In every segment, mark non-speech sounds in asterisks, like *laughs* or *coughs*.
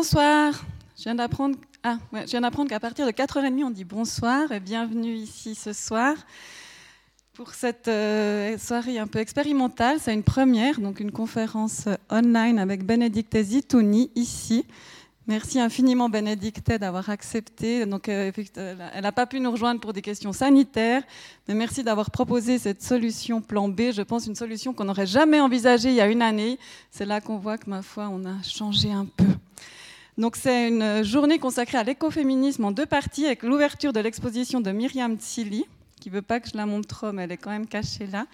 Bonsoir. Je viens d'apprendre ah, qu'à partir de 4h30, on dit bonsoir et bienvenue ici ce soir pour cette euh, soirée un peu expérimentale. C'est une première, donc une conférence online avec Bénédicte Zitouni ici. Merci infiniment Bénédicte d'avoir accepté. Donc, euh, elle n'a pas pu nous rejoindre pour des questions sanitaires, mais merci d'avoir proposé cette solution plan B. Je pense une solution qu'on n'aurait jamais envisagée il y a une année. C'est là qu'on voit que, ma foi, on a changé un peu. Donc c'est une journée consacrée à l'écoféminisme en deux parties avec l'ouverture de l'exposition de Myriam Tsili, qui veut pas que je la montre trop, mais elle est quand même cachée là,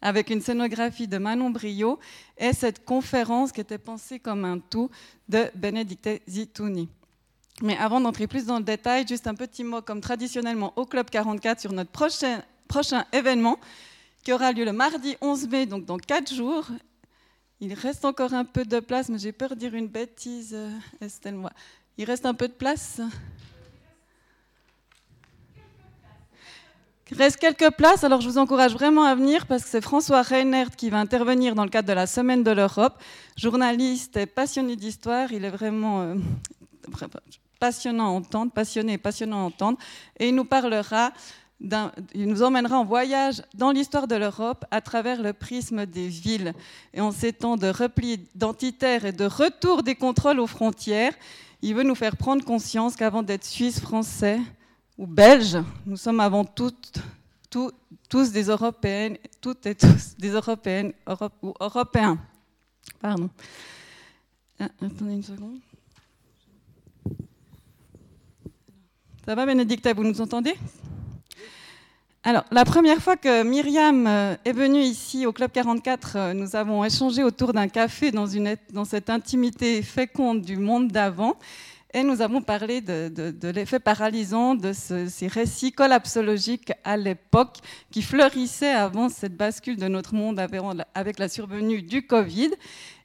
avec une scénographie de Manon Brio et cette conférence qui était pensée comme un tout de Benedicte Zitouni. Mais avant d'entrer plus dans le détail, juste un petit mot comme traditionnellement au Club 44 sur notre prochain, prochain événement qui aura lieu le mardi 11 mai, donc dans quatre jours, il reste encore un peu de place, mais j'ai peur de dire une bêtise, euh, Estelle. Moi. Il reste un peu de place? Il reste quelques places, alors je vous encourage vraiment à venir parce que c'est François Reinert qui va intervenir dans le cadre de la Semaine de l'Europe. Journaliste et passionné d'histoire, il est vraiment euh, passionnant à entendre, passionné et passionnant à entendre. Et il nous parlera il nous emmènera en voyage dans l'histoire de l'Europe à travers le prisme des villes. Et en ces temps de repli identitaire et de retour des contrôles aux frontières, il veut nous faire prendre conscience qu'avant d'être Suisse, Français ou Belges, nous sommes avant tout tous des Européennes, toutes et tous des Européennes ou Européens. Pardon. Ah, attendez une seconde. Ça va, Bénédicte, vous nous entendez? Alors, la première fois que Myriam euh, est venue ici au Club 44, euh, nous avons échangé autour d'un café dans, cette intimité féconde du monde d'avant. Et nous avons parlé de, l'effet paralysant de ces récits collapsologiques à l'époque qui fleurissaient avant cette bascule de notre monde avec la survenue du Covid.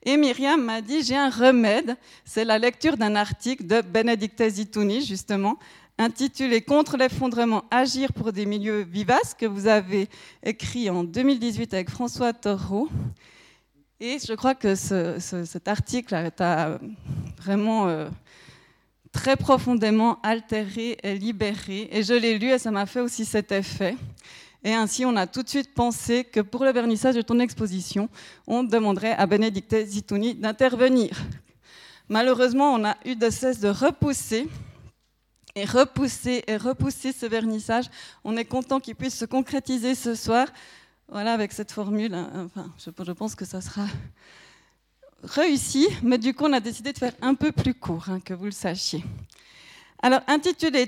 Et Myriam m'a dit, j'ai un remède, c'est la lecture d'un article de Benedicte Zitouni, justement, intitulé Contre l'effondrement, agir pour des milieux vivaces, que vous avez écrit en 2018 avec François Thoreau. Et je crois que cet article a vraiment euh, très profondément altéré et libéré. Et je l'ai lu et ça m'a fait aussi cet effet. Et ainsi, on a tout de suite pensé que pour le vernissage de ton exposition, on demanderait à Bénédicte Zitouni d'intervenir. Malheureusement, on a eu de cesse de repousser et repousser et repousser ce vernissage. On est content qu'il puisse se concrétiser ce soir. Voilà, avec cette formule, hein, enfin, je, pense que ça sera réussi, mais du coup, on a décidé de faire un peu plus court, hein, que vous le sachiez. Alors, intitulé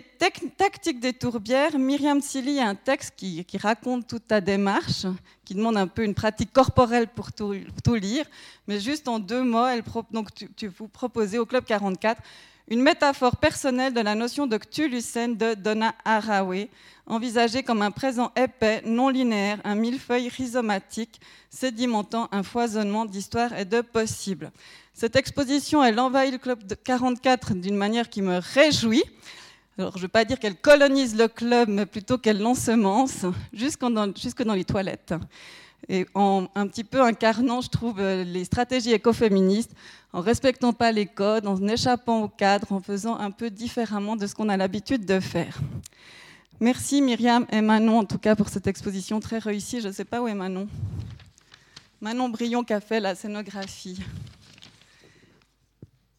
Tactique des tourbières, Myriam Silly a un texte qui, raconte toute ta démarche, qui demande un peu une pratique corporelle pour tout, lire, mais juste en deux mots, elle, donc, tu, tu vous proposez au Club 44 une métaphore personnelle de la notion de Cthulhucène de Donna Haraway, envisagée comme un présent épais, non linéaire, un millefeuille rhizomatique, sédimentant un foisonnement d'histoires et de possibles. Cette exposition, elle envahit le club de 44 d'une manière qui me réjouit. Alors, je ne veux pas dire qu'elle colonise le club, mais plutôt qu'elle l'ensemence, jusque dans les toilettes et en un petit peu incarnant, je trouve, euh, les stratégies écoféministes, en respectant pas les codes, en échappant au cadre, en faisant un peu différemment de ce qu'on a l'habitude de faire. Merci Myriam et Manon, en tout cas, pour cette exposition très réussie. Je ne sais pas où est Manon. Manon Brion qui a fait la scénographie.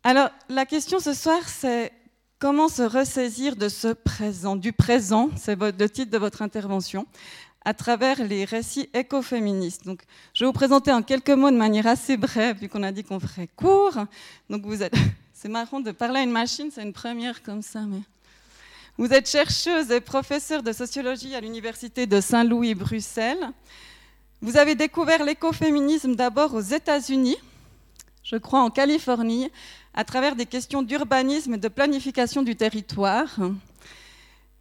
Alors, la question ce soir, c'est comment se ressaisir de ce présent, du présent, c'est le titre de votre intervention, à travers les récits écoféministes. Donc, je vais vous présenter en quelques mots de manière assez brève, vu qu'on a dit qu'on ferait court. Donc, vous êtes, *laughs* c'est marrant de parler à une machine, c'est une première comme ça, mais vous êtes chercheuse et professeure de sociologie à l'université de Saint-Louis, Bruxelles. Vous avez découvert l'écoféminisme d'abord aux États-Unis, je crois en Californie, à travers des questions d'urbanisme et de planification du territoire.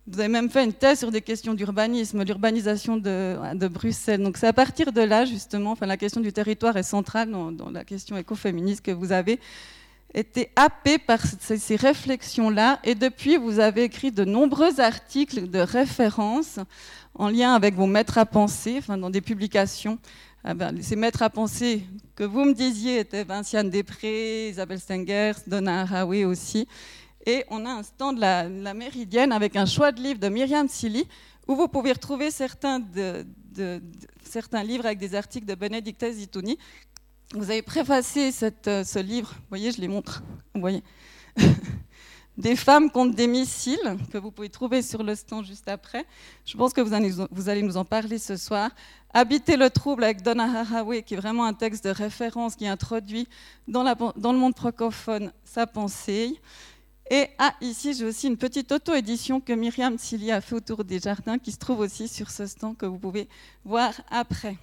Vous avez même fait une thèse sur des questions d'urbanisme, l'urbanisation de, Bruxelles. Donc c'est à partir de là, justement, enfin, la question du territoire est centrale dans, la question écoféministe que vous avez été happé par ces, réflexions-là. Et depuis, vous avez écrit de nombreux articles de référence en lien avec vos maîtres à penser, enfin, dans des publications. Ah ben, ces maîtres à penser que vous me disiez étaient Vinciane Després, Isabelle Stengers, Donna Haraway aussi. Et on a un stand de la, Méridienne avec un choix de livres de Myriam Silly, où vous pouvez retrouver certains, certains livres avec des articles de Benedicta Zitouni. Vous avez préfacé euh, ce livre, vous voyez, je les montre, voyez, *laughs* des femmes contre des missiles, que vous pouvez trouver sur le stand juste après. Je pense que vous allez, vous allez nous en parler ce soir. Habiter le trouble avec Donna Haraway, qui est vraiment un texte de référence qui introduit dans, la, dans le monde francophone sa pensée. Et ah, ici, j'ai aussi une petite auto-édition que Myriam Silly a fait autour des jardins, qui se trouve aussi sur ce stand que vous pouvez voir après.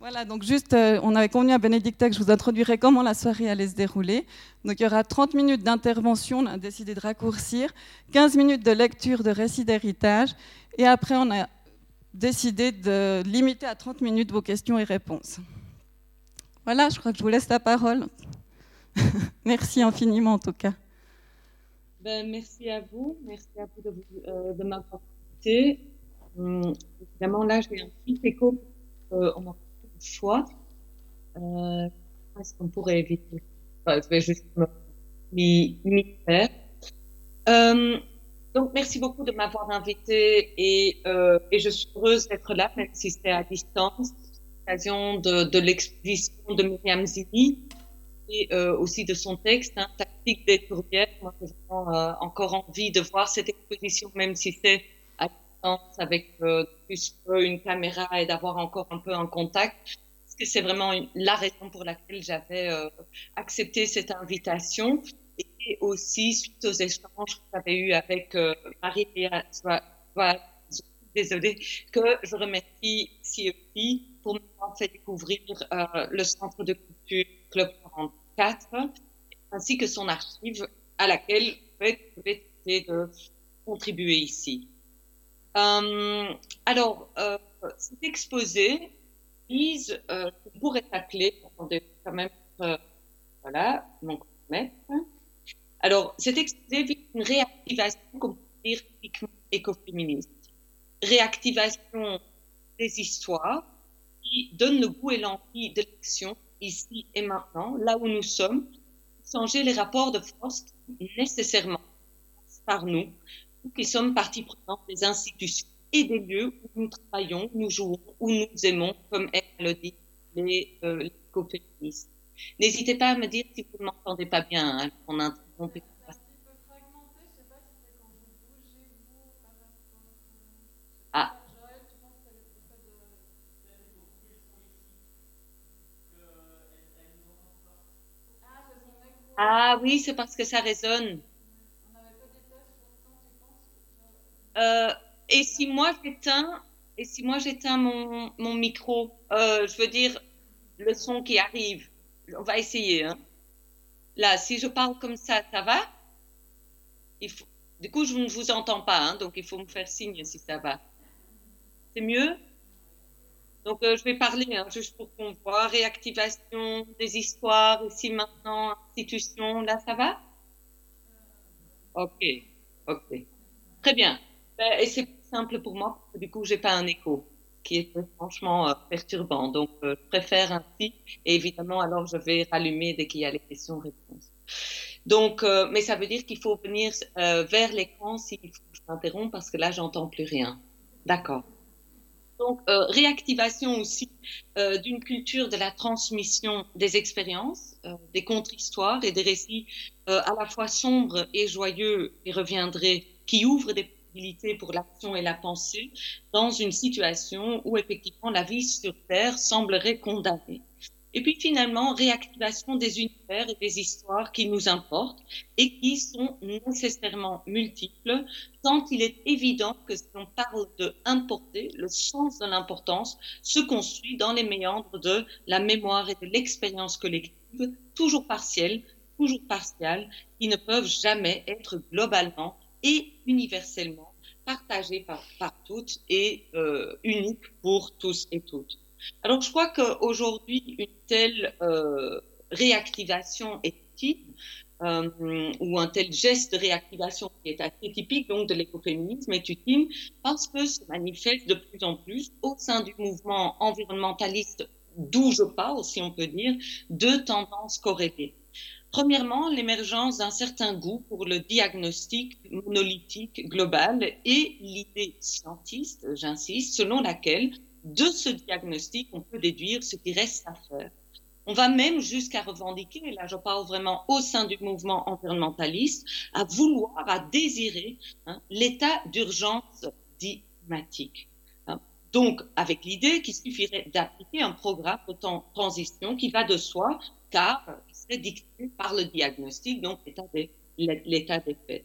Voilà, donc juste, euh, on avait convenu à Bénédicta que je vous introduirais comment la soirée allait se dérouler. Donc il y aura 30 minutes d'intervention, on a décidé de raccourcir, 15 minutes de lecture de récits d'héritage, et après on a décidé de limiter à 30 minutes vos questions et réponses. Voilà, je crois que je vous laisse la parole. *laughs* Merci infiniment en tout cas. Ben, merci à vous, merci à vous de, euh, de m'avoir écouté. Hum, évidemment, là, j'ai un petit écho. Euh, on a choix. Euh, Est-ce qu'on pourrait éviter? Enfin, Je vais juste m'y faire. Euh, donc, merci beaucoup de m'avoir invité et, euh, et je suis heureuse d'être là, même si c'est à distance. L'occasion de, de l'exposition de Myriam Zini et euh, aussi de son texte, hein, Tactique des tourbières. Moi, j'ai vraiment euh, encore envie de voir cette exposition, même si c'est à distance avec euh, plus une caméra et d'avoir encore un peu un contact. Parce que c'est vraiment la raison pour laquelle j'avais euh, accepté cette invitation. Et aussi suite aux échanges que j'avais eu avec euh, Marie-Léa désolée, que je remercie aussi pour m'avoir fait découvrir euh, le Centre de culture Club 44, ainsi que son archive à laquelle je vais de contribuer ici. Euh, alors, euh, cet exposé vise, euh, pourrait s'appeler, attendez, quand même, euh, voilà, mon maître. Alors, cet exposé vise une réactivation, comme dire, écoféministe. Réactivation des histoires qui donne le goût et l'envie de l'action ici et maintenant, là où nous sommes, changer les rapports de force qui nécessairement par nous, nous qui sommes partie prenante des institutions et des lieux où nous travaillons, nous jouons, où nous aimons, comme elle le dit, les, euh, N'hésitez pas à me dire si vous ne m'entendez pas bien, hein, on interrompt. Ah oui, c'est parce que ça résonne. Euh, et si moi j'éteins, et si moi j'éteins mon, mon micro, euh, je veux dire le son qui arrive. On va essayer. Hein. Là, si je parle comme ça, ça va? Il faut, Du coup, je ne vous entends pas, hein, donc il faut me faire signe si ça va. C'est mieux? Donc, euh, je vais parler hein, juste pour qu'on voit. Réactivation des histoires, ici maintenant, institution, là, ça va? Ok, ok. Très bien. Ben, et c'est plus simple pour moi, parce que du coup, j'ai pas un écho qui est franchement euh, perturbant. Donc, euh, je préfère ainsi. Et évidemment, alors, je vais rallumer dès qu'il y a les questions-réponses. Donc, mais ça veut dire qu'il faut venir vers l'écran s'il faut que je m'interrompe, parce que là, j'entends plus rien. D'accord. Donc, euh, réactivation aussi euh, d'une culture de la transmission des expériences, euh, des contre-histoires et des récits à la fois sombres et joyeux et reviendraient, qui ouvrent des possibilités pour l'action et la pensée dans une situation où effectivement la vie sur Terre semblerait condamnée. Et puis finalement, réactivation des univers et des histoires qui nous importent et qui sont nécessairement multiples, tant il est évident que si on parle de importer, le sens de l'importance se construit dans les méandres de la mémoire et de l'expérience collective, toujours partielle, toujours partiale, qui ne peuvent jamais être globalement et universellement partagées par, par toutes et euh, uniques pour tous et toutes. Alors, je crois qu'aujourd'hui, une telle euh, réactivation est utile, euh, ou un tel geste de réactivation qui est assez typique donc de l'écoféminisme est utile parce que se manifeste de plus en plus au sein du mouvement environnementaliste d'où je parle, si on peut dire, deux tendances corrélées. Premièrement, l'émergence d'un certain goût pour le diagnostic monolithique global et l'idée scientiste, j'insiste, selon laquelle de ce diagnostic, on peut déduire ce qui reste à faire. On va même jusqu'à revendiquer, et là je parle vraiment au sein du mouvement environnementaliste, à vouloir, à désirer hein, l'état d'urgence climatique. Hein. Donc, avec l'idée qu'il suffirait d'appliquer un programme de transition qui va de soi, car serait dicté par le diagnostic, donc l'état des, faits.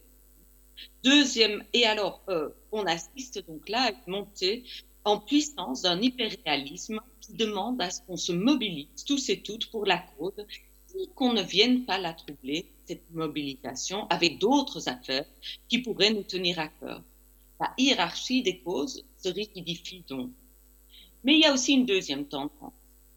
Deuxième, et alors, euh, on assiste donc là à une montée en puissance d'un hyperréalisme qui demande à ce qu'on se mobilise tous et toutes pour la cause et qu'on ne vienne pas la troubler, cette mobilisation, avec d'autres affaires qui pourraient nous tenir à cœur. La hiérarchie des causes se rigidifie donc. Mais il y a aussi une deuxième tendance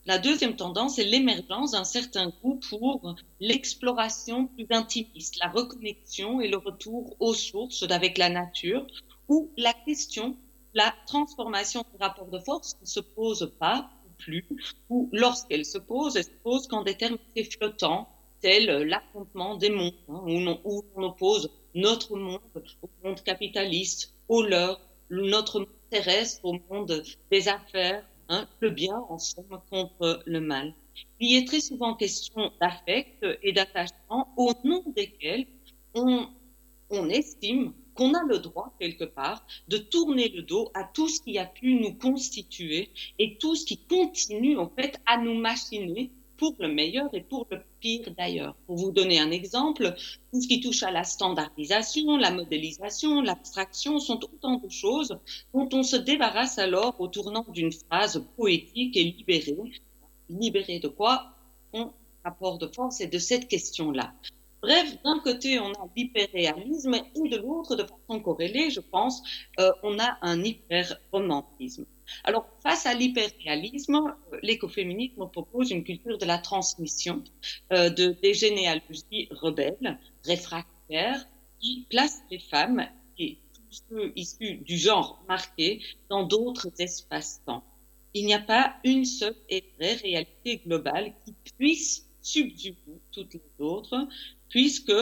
la deuxième tendance est l'émergence d'un certain goût pour l'exploration plus intimiste, la reconnexion et le retour aux sources avec la nature, où la question, la transformation du rapport de force ne se pose pas plus, ou lorsqu'elle se pose, elle se pose quand des termes flottants, tels l'affrontement des mondes, hein, où, on, oppose notre monde au monde capitaliste, au leur, notre monde terrestre au monde des affaires, Hein, le bien en somme contre le mal. Il y est très souvent question d'affect et d'attachement au nom desquels on estime qu'on a le droit, quelque part, de tourner le dos à tout ce qui a pu nous constituer et tout ce qui continue, en fait, à nous machiner pour le meilleur et pour le pire d'ailleurs. Pour vous donner un exemple, tout ce qui touche à la standardisation, la modélisation, l'abstraction sont autant de choses dont on se débarrasse alors au tournant d'une phrase poétique et libérée. Libérée de quoi? On rapport de force et de cette question-là. Bref, d'un côté, on a l'hyperréalisme et de l'autre, de façon corrélée, je pense, euh, on a un hyperromantisme. Alors, face à l'hyperréalisme, euh, l'écoféminisme propose une culture de la transmission, euh, de, des généalogies rebelles, réfractaires, qui place les femmes et tous ceux issus du genre marqué dans d'autres espaces-temps. Il n'y a pas une seule et vraie réalité globale qui puisse subsumer toutes les autres, puisque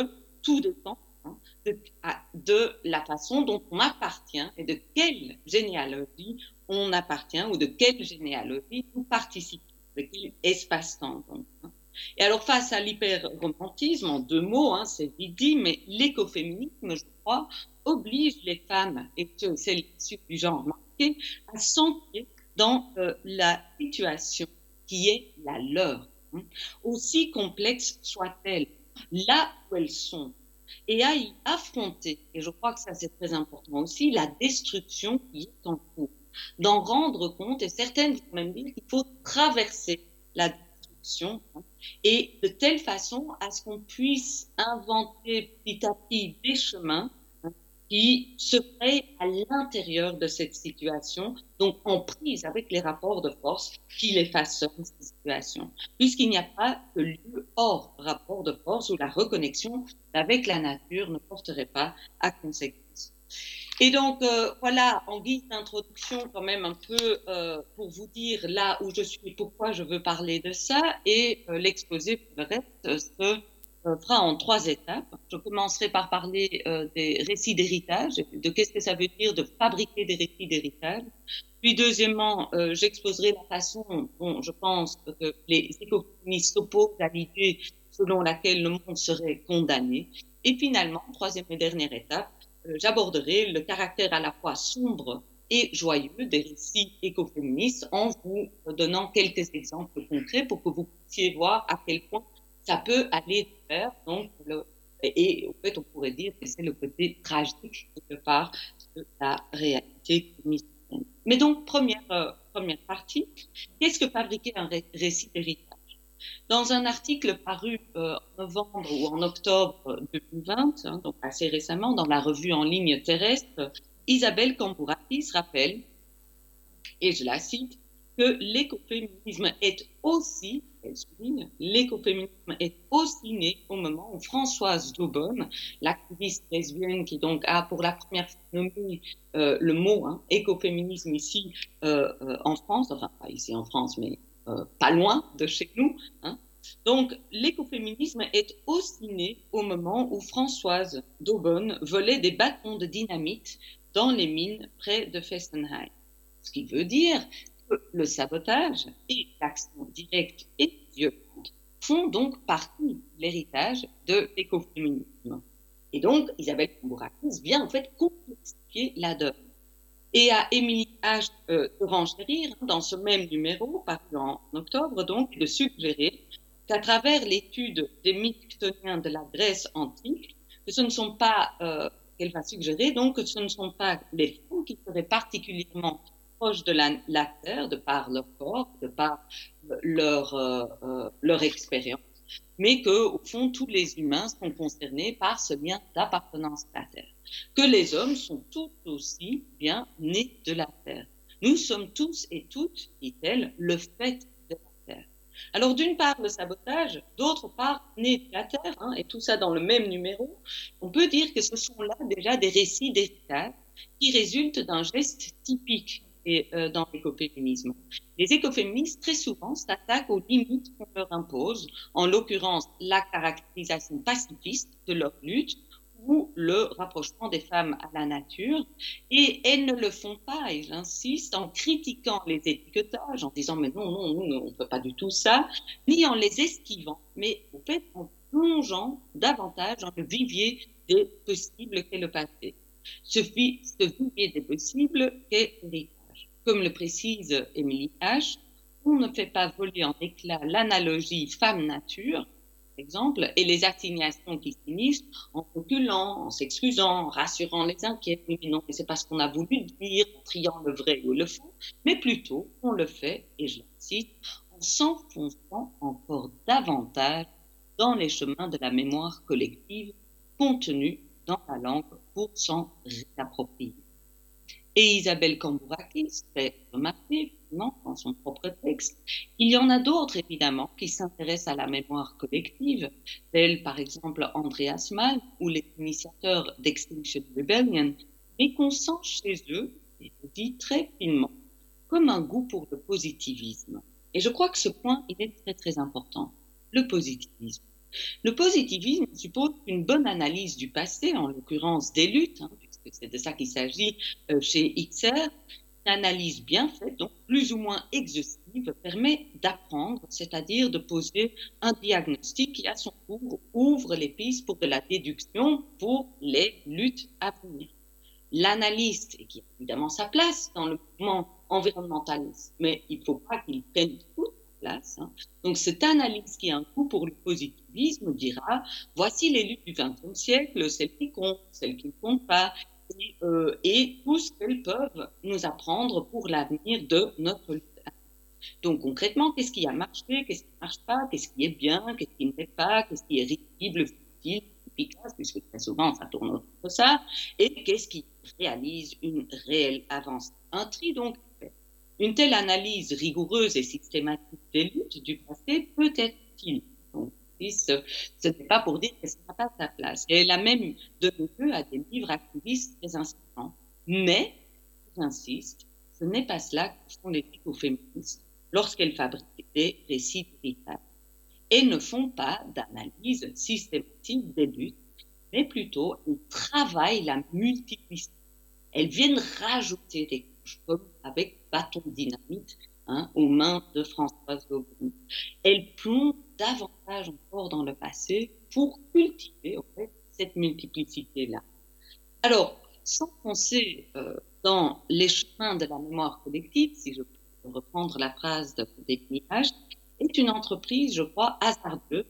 tout dépend hein, de, la façon dont on appartient et de quelle généalogie on appartient ou de quelle généalogie nous participons, de quel espace-temps. Hein. Et alors face à l'hyper-romantisme, en deux mots, hein, c'est dit, mais l'écoféminisme, je crois, oblige les femmes et celles issues du genre marqué à s'ancrer dans euh, la situation qui est la leur, aussi complexe soit-elle là où elles sont et à y affronter, et je crois que ça c'est très important aussi, la destruction qui est en cours. D'en rendre compte, et certaines vont même dire qu'il faut traverser la destruction, hein, et de telle façon à ce qu'on puisse inventer petit à petit des chemins qui serait à l'intérieur de cette situation, donc en prise avec les rapports de force qui les façonnent, cette situation, puisqu'il n'y a pas de lieu hors rapport de force où la reconnexion avec la nature ne porterait pas à conséquence. Et donc, euh, voilà, en guise d'introduction, quand même un peu euh, pour vous dire là où je suis, pourquoi je veux parler de ça, et euh, l'exposé pour le reste se fera en trois étapes. Je commencerai par parler euh, des récits d'héritage, de qu'est-ce que ça veut dire de fabriquer des récits d'héritage. Puis deuxièmement, euh, j'exposerai la façon dont je pense que les écoféministes s'opposent à l'idée selon laquelle le monde serait condamné. Et finalement, troisième et dernière étape, j'aborderai le caractère à la fois sombre et joyeux des récits écoféministes en vous donnant quelques exemples concrets pour que vous puissiez voir à quel point ça peut aller de pair. Donc, et en fait, on pourrait dire que c'est le côté tragique, quelque part, de la réalité Mais donc, première, euh, première partie, qu'est-ce que fabriquer un récit d'héritage? Dans un article paru euh, en novembre ou en octobre 2020, hein, donc assez récemment, dans la revue en ligne terrestre, Isabelle Campouratis rappelle, et je la cite, que l'écoféminisme est aussi, elle souligne, l'écoféminisme est aussi né au moment où Françoise Daubonne, l'activiste lesbienne qui donc a pour la première fois nommé euh, le mot hein, écoféminisme ici euh, euh, en France, enfin pas ici en France, mais pas loin de chez nous. Hein. Donc, l'écoféminisme est aussi né au moment où Françoise d'Aubonne volait des bâtons de dynamite dans les mines près de Fessenheim. Ce qui veut dire le sabotage et l'action directe et violente font donc partie de l'héritage de l'écoféminisme. Et donc, Isabelle Tambourakis vient en fait complexifier la donne. Et à Émilie H. Euh, de renchérir dans ce même numéro, paru en octobre, donc, de suggérer qu'à travers l'étude des mythes de la Grèce antique, que ce ne sont pas, euh, qu'elle va suggérer donc que ce ne sont pas les femmes qui seraient particulièrement proches de la, Terre, de par leur corps, de par leur, euh, euh, leur expérience, mais que, au fond, tous les humains sont concernés par ce lien d'appartenance à la Terre. Que les hommes sont tout aussi bien nés de la Terre. Nous sommes tous et toutes, dit-elle, le fait de la Terre. Alors, d'une part, le sabotage, d'autre part, né de la Terre, hein, et tout ça dans le même numéro, on peut dire que ce sont là déjà des récits d'héritage qui résultent d'un geste typique et, euh, dans l'écoféminisme. Les écoféministes, très souvent, s'attaquent aux limites qu'on leur impose, en l'occurrence la caractérisation pacifiste de leur lutte ou le rapprochement des femmes à la nature. Et elles ne le font pas, et j'insiste, en critiquant les étiquetages, en disant mais non, non, on ne peut pas du tout ça, ni en les esquivant, mais au fait en plongeant davantage dans le vivier des possibles qu'est le passé. Ce, vivier des possibles qu'est l'héritage. Comme le précise Émilie H., on ne fait pas voler en éclats l'analogie femme-nature, exemple, et les assignations qui finissent en reculant, en s'excusant, en rassurant les inquiets. Mais non, c'est pas ce qu'on a voulu dire, en triant le vrai ou le faux, mais plutôt on le fait, et je cite, en s'enfonçant encore davantage dans les chemins de la mémoire collective contenue dans la langue pour s'en réapproprier. Et Isabelle Cambourakis fait remarquer, non, dans son propre texte, il y en a d'autres, évidemment, qui s'intéressent à la mémoire collective, tels par exemple Andreas Malm ou les initiateurs d'Extinction Rebellion, mais qu'on sent chez eux, et je dis très finement, comme un goût pour le positivisme. Et je crois que ce point, il est très très important. Le positivisme. Le positivisme suppose une bonne analyse du passé, en l'occurrence des luttes, hein, c'est de ça qu'il s'agit euh, chez XR, une analyse bien faite, donc plus ou moins exhaustive, permet d'apprendre, c'est-à-dire de poser un diagnostic qui, à son tour, ouvre les pistes pour de la déduction pour les luttes à venir. L'analyste, et qui a évidemment sa place dans le mouvement environnementaliste, mais il ne faut pas qu'il prenne toute Hein. Donc cette analyse qui a un coût pour le positivisme dira, voici luttes du XXe siècle, celles qui comptent, celles qui ne comptent pas, euh, et, tout ce qu'elles peuvent nous apprendre pour l'avenir de notre lutte. Donc concrètement, qu'est-ce qui a marché, qu'est-ce qui ne marche pas, qu'est-ce qui est bien, qu'est-ce qui ne l'est pas, qu'est-ce qui est risible, futile, efficace, puisque très souvent ça tourne autour de ça, et qu'est-ce qui réalise une réelle avancée. Un tri donc une telle analyse rigoureuse et systématique des luttes du passé peut être utile ce, n'est pas pour dire que ce n'a pas sa place. Et elle a même donné lieu à des livres activistes très inspirants. Mais, j'insiste, ce n'est pas cela que font les féministes lorsqu'elles fabriquent des récits d'héritage. Elles ne font pas d'analyse systématique des luttes, mais plutôt elles travaillent la multiplicité. Elles viennent rajouter des comme avec bâton dynamite hein, aux mains de Françoise Daubry. Elles plongent davantage encore dans le passé pour cultiver cette multiplicité-là. Alors, s'enfoncer euh, dans les chemins de la mémoire collective, si je peux reprendre la phrase de déclinage, est une entreprise, je crois, hasardeuse,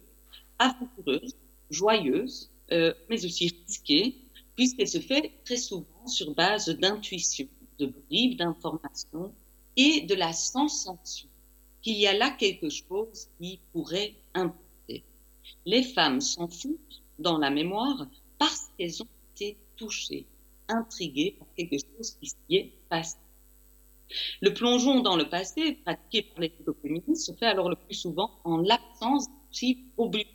aventureuse, joyeuse, euh, mais aussi risquée, puisqu'elle se fait très souvent sur base d'intuition, de bribes d'informations et de la sensation qu'il y a là quelque chose qui pourrait importer. Les femmes s'en foutent dans la mémoire parce qu'elles ont été touchées, intriguées par quelque chose qui s'y est passé. Le plongeon dans le passé, pratiqué par les féministes, se fait alors le plus souvent en l'absence au but.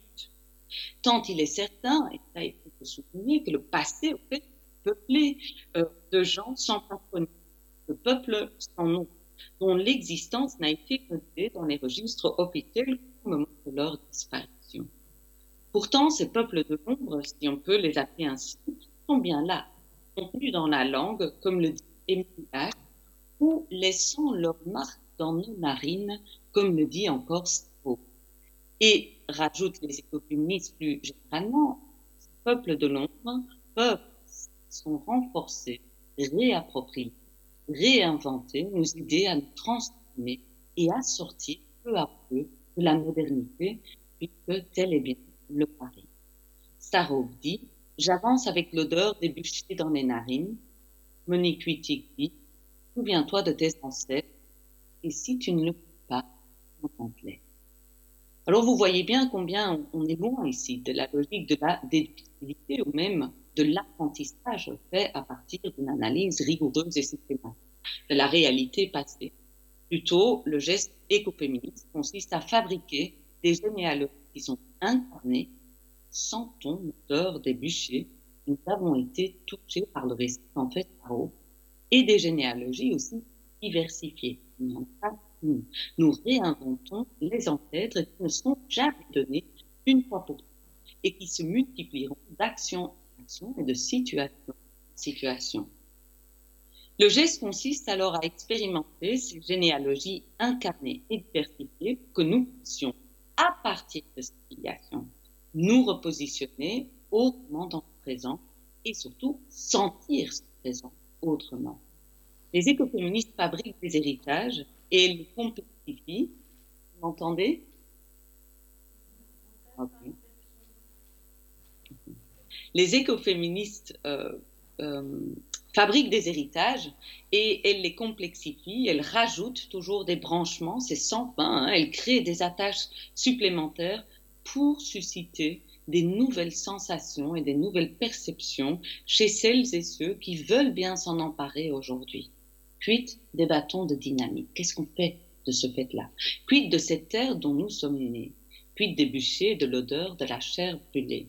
Tant il est certain, et ça il faut souligner, que le passé, au fait, peuplé euh, de gens sans patronat, de peuples sans nom, dont l'existence n'a été notée dans les registres officiels au moment de leur disparition. Pourtant, ces peuples de l'ombre, si on peut les appeler ainsi, sont bien là, contenus dans la langue, comme le dit Émile ou laissant leur marque dans nos narines, comme le dit encore Stéphane. Et, rajoute les écoféministes plus généralement, ces peuples de l'ombre peuvent, sont renforcés, réappropriés, réinventer, nous aider à nous transformer et à sortir peu à peu de la modernité, puisque tel est bien le pari. Starov dit J'avance avec l'odeur des bûchers dans mes narines. Monique Wittig dit Souviens-toi de tes ancêtres, et si tu ne le fais pas, contemple-les. Alors vous voyez bien combien on est loin ici de la logique de la déductibilité ou même de l'apprentissage fait à partir d'une analyse rigoureuse et systématique de la réalité passée. Plutôt, le geste écoféministe consiste à fabriquer des généalogies qui sont incarnées, sans ton des bûchers. Nous avons été touchés par le récit en fait par et des généalogies aussi diversifiées. Nous, réinventons les ancêtres qui ne sont jamais donnés une fois pour toutes et qui se multiplieront et de situation situation. Le geste consiste alors à expérimenter ces généalogies incarnées et diversifiées que nous puissions, à partir de cette filiation, nous repositionner autrement dans le présent et surtout sentir ce présent autrement. Les écoféministes fabriquent des héritages et les complexifient. Vous m'entendez? Les écoféministes euh, euh, fabriquent des héritages et elles les complexifient, elles rajoutent toujours des branchements, c'est sans fin, hein, elles créent des attaches supplémentaires pour susciter des nouvelles sensations et des nouvelles perceptions chez celles et ceux qui veulent bien s'en emparer aujourd'hui. Puis, débattons de dynamique. Qu'est-ce qu'on fait de ce fait-là? Puis de cette terre dont nous sommes nés Puis des bûchers, de l'odeur, de la chair brûlée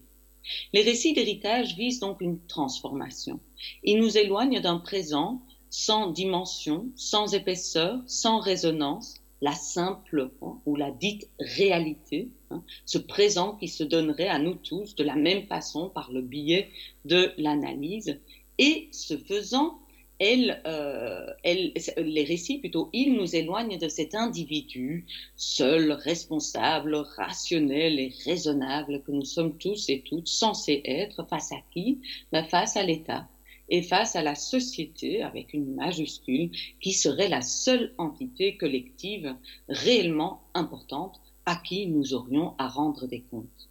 les récits d'héritage visent donc une transformation. Ils nous éloignent d'un présent sans dimension, sans épaisseur, sans résonance, la simple ou la dite réalité, hein, ce présent qui se donnerait à nous tous de la même façon par le biais de l'analyse, et ce faisant elle, euh, elle, les récits plutôt, ils nous éloignent de cet individu seul, responsable, rationnel et raisonnable que nous sommes tous et toutes censés être face à qui? Ben, Face à l'État et face à la société avec une majuscule qui serait la seule entité collective réellement importante à qui nous aurions à rendre des comptes.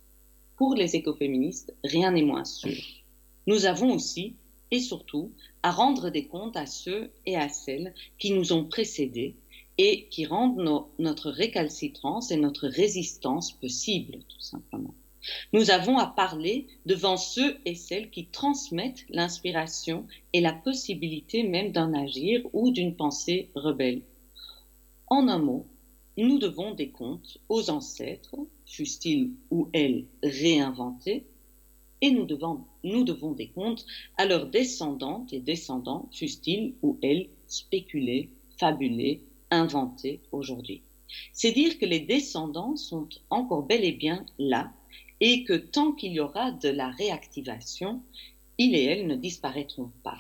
Pour les écoféministes, rien n'est moins sûr. Nous avons aussi et surtout à rendre des comptes à ceux et à celles qui nous ont précédés et qui rendent notre récalcitrance et notre résistance possible, tout simplement. Nous avons à parler devant ceux et celles qui transmettent l'inspiration et la possibilité même d'un agir ou d'une pensée rebelle. En un mot, nous devons des comptes aux ancêtres, fussent-ils ou elles réinventés, et nous devons, nous devons des comptes à leurs descendantes et descendants, fussent-ils ou elles spéculés, fabulés, inventés aujourd'hui. C'est dire que les descendants sont encore bel et bien là et que tant qu'il y aura de la réactivation, ils et elles ne disparaîtront pas.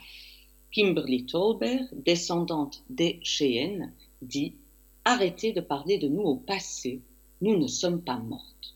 Kimberly Tolbert, descendante des Cheyenne, dit Arrêtez de parler de nous au passé, nous ne sommes pas mortes.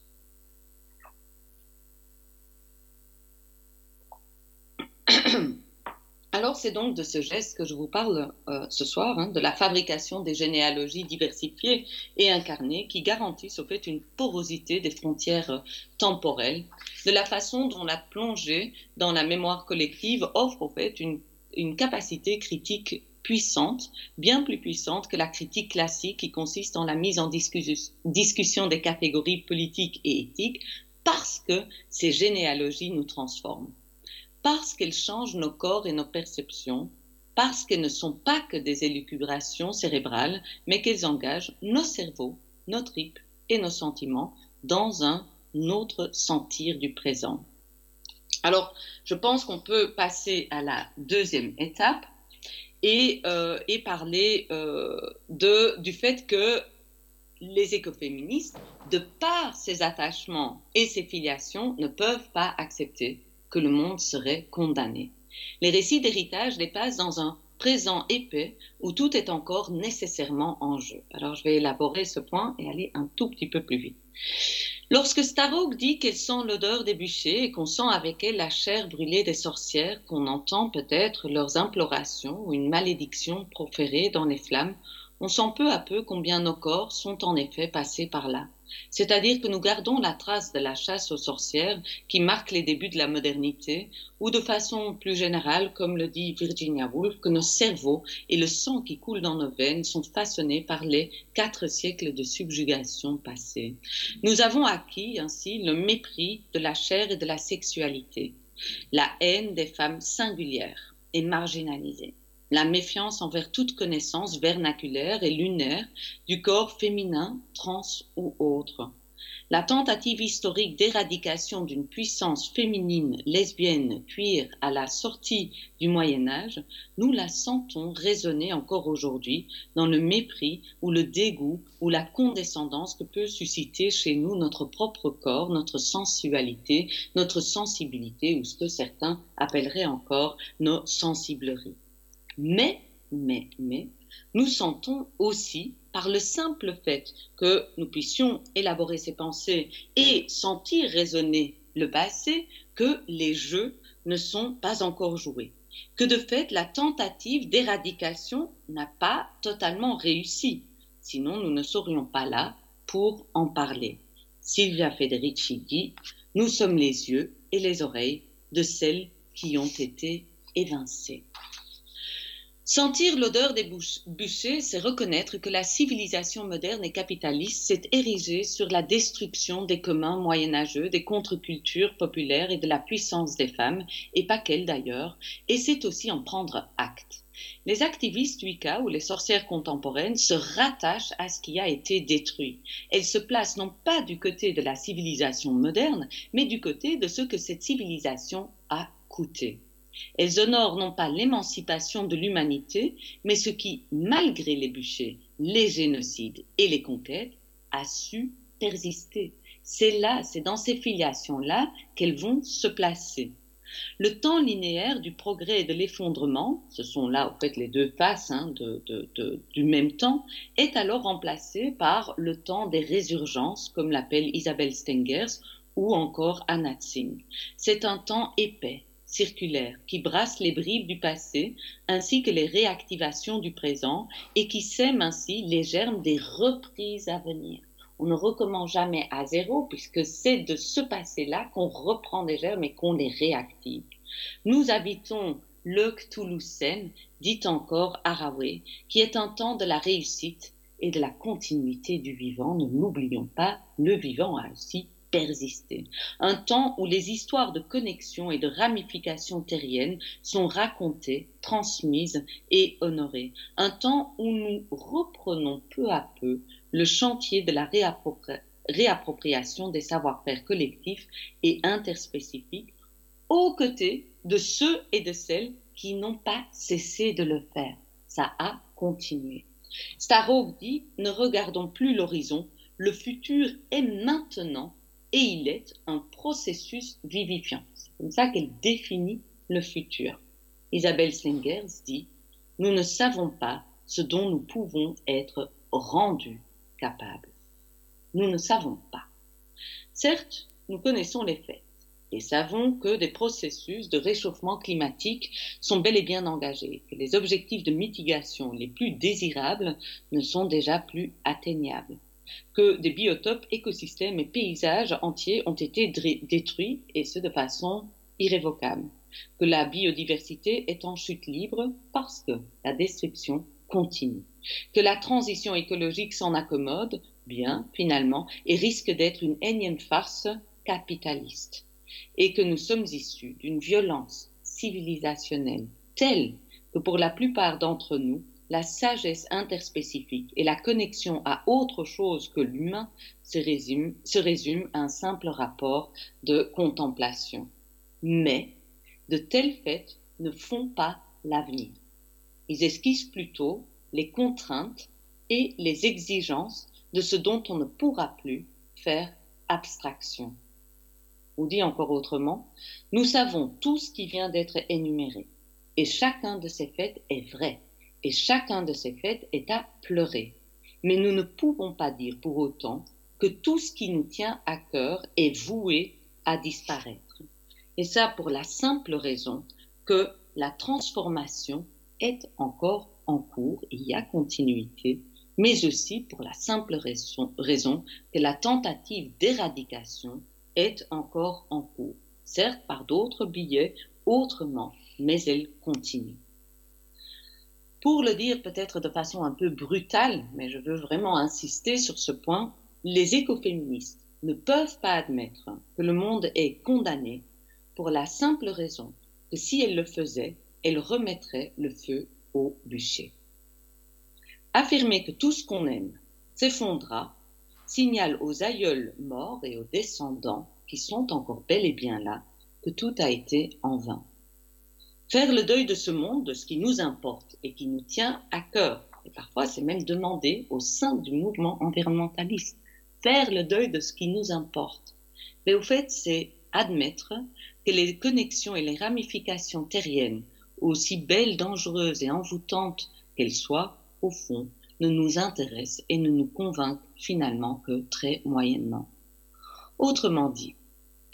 C'est donc de ce geste que je vous parle euh, ce soir, hein, de la fabrication des généalogies diversifiées et incarnées qui garantissent au fait une porosité des frontières euh, temporelles, de la façon dont la plongée dans la mémoire collective offre au fait une capacité critique puissante, bien plus puissante que la critique classique qui consiste en la mise en discussion des catégories politiques et éthiques, parce que ces généalogies nous transforment parce qu'elles changent nos corps et nos perceptions, parce qu'elles ne sont pas que des élucubrations cérébrales, mais qu'elles engagent nos cerveaux, nos tripes et nos sentiments dans un autre sentir du présent. Alors, je pense qu'on peut passer à la deuxième étape et, et parler de, du fait que les écoféministes, de par ces attachements et ces filiations, ne peuvent pas accepter que le monde serait condamné. Les récits d'héritage les passent dans un présent épais où tout est encore nécessairement en jeu. Alors je vais élaborer ce point et aller un tout petit peu plus vite. Lorsque Starhawk dit qu'elle sent l'odeur des bûchers et qu'on sent avec elle la chair brûlée des sorcières, qu'on entend peut-être leurs implorations ou une malédiction proférée dans les flammes, on sent peu à peu combien nos corps sont en effet passés par là. C'est-à-dire que nous gardons la trace de la chasse aux sorcières qui marque les débuts de la modernité, ou de façon plus générale, comme le dit Virginia Woolf, que nos cerveaux et le sang qui coule dans nos veines sont façonnés par les quatre siècles de subjugation passés. Nous avons acquis ainsi le mépris de la chair et de la sexualité, la haine des femmes singulières et marginalisées la méfiance envers toute connaissance vernaculaire et lunaire du corps féminin, trans ou autre. La tentative historique d'éradication d'une puissance féminine, lesbienne, queer à la sortie du Moyen Âge, nous la sentons résonner encore aujourd'hui dans le mépris ou le dégoût ou la condescendance que peut susciter chez nous notre propre corps, notre sensualité, notre sensibilité ou ce que certains appelleraient encore nos sensibleries. Mais, mais, mais, nous sentons aussi, par le simple fait que nous puissions élaborer ces pensées et sentir résonner le passé, que les jeux ne sont pas encore joués. Que de fait, la tentative d'éradication n'a pas totalement réussi. Sinon, nous ne serions pas là pour en parler. Silvia Federici dit Nous sommes les yeux et les oreilles de celles qui ont été évincées. Sentir l'odeur des bûchers, c'est reconnaître que la civilisation moderne et capitaliste s'est érigée sur la destruction des communs moyenâgeux, des contre-cultures populaires et de la puissance des femmes, et pas qu'elles d'ailleurs, et c'est aussi en prendre acte. Les activistes Wicca ou les sorcières contemporaines se rattachent à ce qui a été détruit. Elles se placent non pas du côté de la civilisation moderne, mais du côté de ce que cette civilisation a coûté. Elles honorent non pas l'émancipation de l'humanité, mais ce qui, malgré les bûchers, les génocides et les conquêtes, a su persister. C'est là, c'est dans ces filiations-là qu'elles vont se placer. Le temps linéaire du progrès et de l'effondrement, ce sont là en fait les deux faces hein, du même temps, est alors remplacé par le temps des résurgences, comme l'appelle Isabelle Stengers, ou encore Anna Tsing. C'est un temps épais, circulaire qui brasse les bribes du passé ainsi que les réactivations du présent et qui sème ainsi les germes des reprises à venir. On ne recommence jamais à zéro puisque c'est de ce passé-là qu'on reprend des germes et qu'on les réactive. Nous habitons le Cthulhu dit encore Araway, qui est un temps de la réussite et de la continuité du vivant. Ne l'oublions pas, le vivant a aussi persister. Un temps où les histoires de connexion et de ramification terrienne sont racontées, transmises et honorées. Un temps où nous reprenons peu à peu le chantier de la réappropriation des savoir-faire collectifs et interspécifiques aux côtés de ceux et de celles qui n'ont pas cessé de le faire. Ça a continué. Starhawk dit, ne regardons plus l'horizon, le futur est maintenant et il est un processus vivifiant. C'est comme ça qu'elle définit le futur. Isabelle Slingers dit Nous ne savons pas ce dont nous pouvons être rendus capables. Nous ne savons pas. Certes, nous connaissons les faits et savons que des processus de réchauffement climatique sont bel et bien engagés, que les objectifs de mitigation les plus désirables ne sont déjà plus atteignables que des biotopes, écosystèmes et paysages entiers ont été détruits, et ce de façon irrévocable, que la biodiversité est en chute libre parce que la destruction continue, que la transition écologique s'en accommode bien finalement et risque d'être une énième farce capitaliste, et que nous sommes issus d'une violence civilisationnelle telle que pour la plupart d'entre nous, la sagesse interspécifique et la connexion à autre chose que l'humain se résument résume à un simple rapport de contemplation. Mais de tels faits ne font pas l'avenir. Ils esquissent plutôt les contraintes et les exigences de ce dont on ne pourra plus faire abstraction. Ou dit encore autrement, nous savons tout ce qui vient d'être énuméré, et chacun de ces faits est vrai, et chacun de ces faits est à pleurer. Mais nous ne pouvons pas dire pour autant que tout ce qui nous tient à cœur est voué à disparaître. Et ça pour la simple raison que la transformation est encore en cours, il y a continuité, mais aussi pour la simple raison, raison que la tentative d'éradication est encore en cours, certes par d'autres billets autrement, mais elle continue. Pour le dire peut-être de façon un peu brutale, mais je veux vraiment insister sur ce point, les écoféministes ne peuvent pas admettre que le monde est condamné pour la simple raison que si elles le faisaient, elles remettraient le feu au bûcher. Affirmer que tout ce qu'on aime s'effondra signale aux aïeuls morts et aux descendants qui sont encore bel et bien là que tout a été en vain. Faire le deuil de ce monde, de ce qui nous importe et qui nous tient à cœur, et parfois c'est même demandé au sein du mouvement environnementaliste, faire le deuil de ce qui nous importe. Mais au fait, c'est admettre que les connexions et les ramifications terriennes, aussi belles, dangereuses et envoûtantes qu'elles soient, au fond, ne nous intéressent et ne nous convainquent finalement que très moyennement. Autrement dit,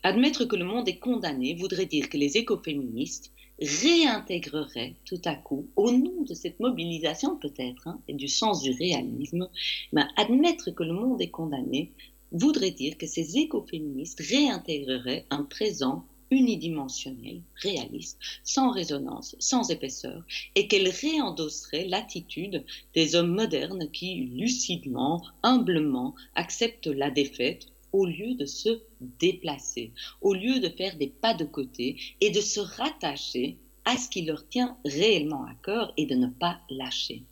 admettre que le monde est condamné voudrait dire que les écoféministes réintégreraient tout à coup, au nom de cette mobilisation peut-être, hein, et du sens du réalisme, ben, admettre que le monde est condamné voudrait dire que ces écoféministes réintégreraient un présent unidimensionnelle, réaliste, sans résonance, sans épaisseur, et qu'elle réendosserait l'attitude des hommes modernes qui, lucidement, humblement, acceptent la défaite au lieu de se déplacer, au lieu de faire des pas de côté et de se rattacher à ce qui leur tient réellement à cœur et de ne pas lâcher.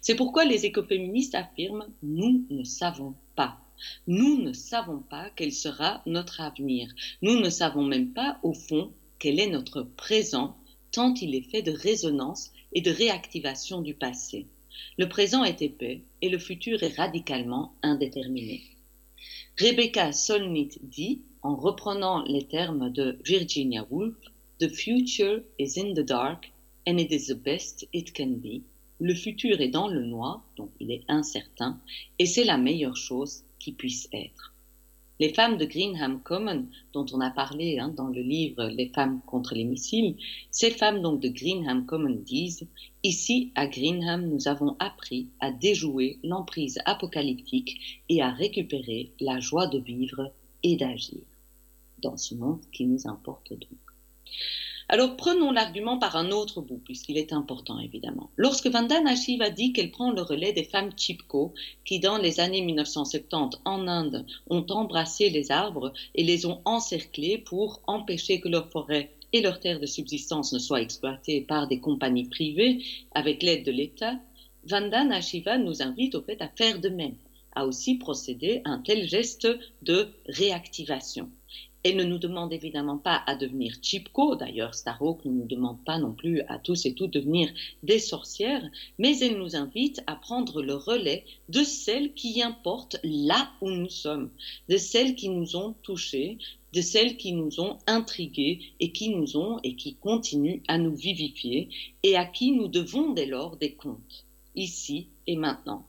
C'est pourquoi les écoféministes affirment nous ne savons pas. Nous ne savons pas quel sera notre avenir. Nous ne savons même pas, au fond, quel est notre présent, tant il est fait de résonance et de réactivation du passé. Le présent est épais et le futur est radicalement indéterminé. Rebecca Solnit dit, en reprenant les termes de Virginia Woolf, The future is in the dark and it is the best it can be. Le futur est dans le noir, donc il est incertain, et c'est la meilleure chose qui puisse être. Les femmes de Greenham Common, dont on a parlé hein, dans le livre Les femmes contre les missiles, ces femmes donc de Greenham Common disent Ici, à Greenham, nous avons appris à déjouer l'emprise apocalyptique et à récupérer la joie de vivre et d'agir dans ce monde qui nous importe donc. Alors prenons l'argument par un autre bout, puisqu'il est important évidemment. Lorsque Vandana Shiva dit qu'elle prend le relais des femmes Chipko, qui dans les années 1970 en Inde ont embrassé les arbres et les ont encerclés pour empêcher que leurs forêts et leurs terres de subsistance ne soient exploitées par des compagnies privées avec l'aide de l'État, Vandana Shiva nous invite au fait à faire de même, à aussi procéder à un tel geste de réactivation. Elle ne nous demande évidemment pas à devenir chipko, d'ailleurs Starhawk ne nous demande pas non plus à tous et toutes devenir des sorcières, mais elle nous invite à prendre le relais de celles qui importent là où nous sommes, de celles qui nous ont touchés, de celles qui nous ont intrigués et qui nous ont et qui continuent à nous vivifier et à qui nous devons dès lors des comptes, ici et maintenant.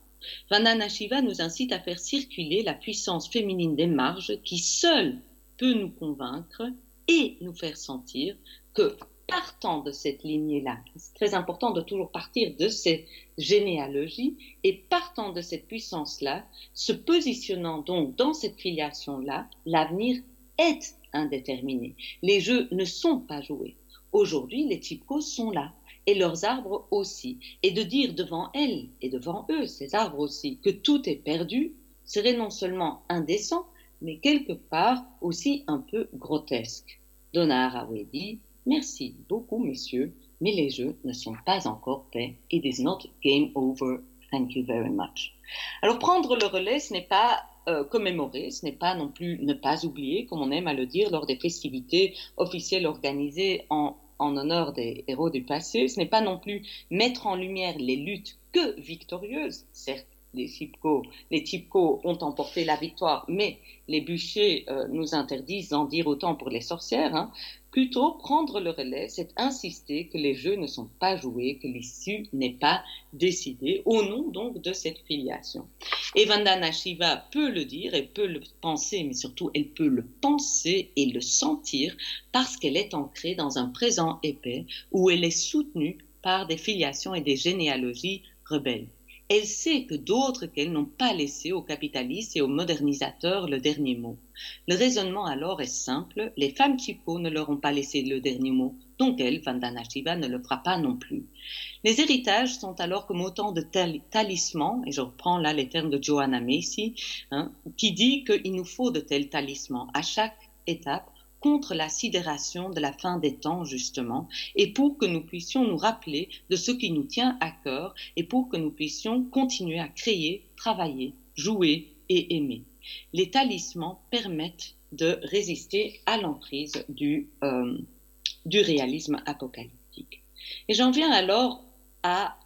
Vandana Shiva nous incite à faire circuler la puissance féminine des marges qui seule peut nous convaincre et nous faire sentir que partant de cette lignée-là, c'est très important de toujours partir de cette généalogie, et partant de cette puissance-là, se positionnant donc dans cette filiation-là, l'avenir est indéterminé. Les jeux ne sont pas joués. Aujourd'hui, les typos sont là, et leurs arbres aussi. Et de dire devant elles et devant eux, ces arbres aussi, que tout est perdu, serait non seulement indécent, mais quelque part aussi un peu grotesque. Donna Haraway dit Merci beaucoup, messieurs, mais les jeux ne sont pas encore faits. It is not game over. Thank you very much. Alors, prendre le relais, ce n'est pas euh, commémorer, ce n'est pas non plus ne pas oublier, comme on aime à le dire, lors des festivités officielles organisées en en honneur des héros du passé, ce n'est pas non plus mettre en lumière les luttes que victorieuses, certes les Tipco, ont emporté la victoire, mais les bûchers euh, nous interdisent d'en dire autant pour les sorcières. Hein. Plutôt, prendre le relais, c'est insister que les jeux ne sont pas joués, que l'issue n'est pas décidée, au nom donc de cette filiation. Et Vandana Shiva peut le dire, et peut le penser, mais surtout elle peut le penser et le sentir parce qu'elle est ancrée dans un présent épais où elle est soutenue par des filiations et des généalogies rebelles elle sait que d'autres qu'elle n'ont pas laissé aux capitalistes et aux modernisateurs le dernier mot. Le raisonnement alors est simple, les femmes Chipo ne leur ont pas laissé le dernier mot, donc elle, Vandana Shiva, ne le fera pas non plus. Les héritages sont alors comme autant de talismans, et je reprends là les termes de Joanna Macy, hein, qui dit qu'il nous faut de tels talismans à chaque étape contre la sidération de la fin des temps, justement, et pour que nous puissions nous rappeler de ce qui nous tient à cœur, et pour que nous puissions continuer à créer, travailler, jouer et aimer. Les talismans permettent de résister à l'emprise du, euh, du réalisme apocalyptique. Et j'en viens alors à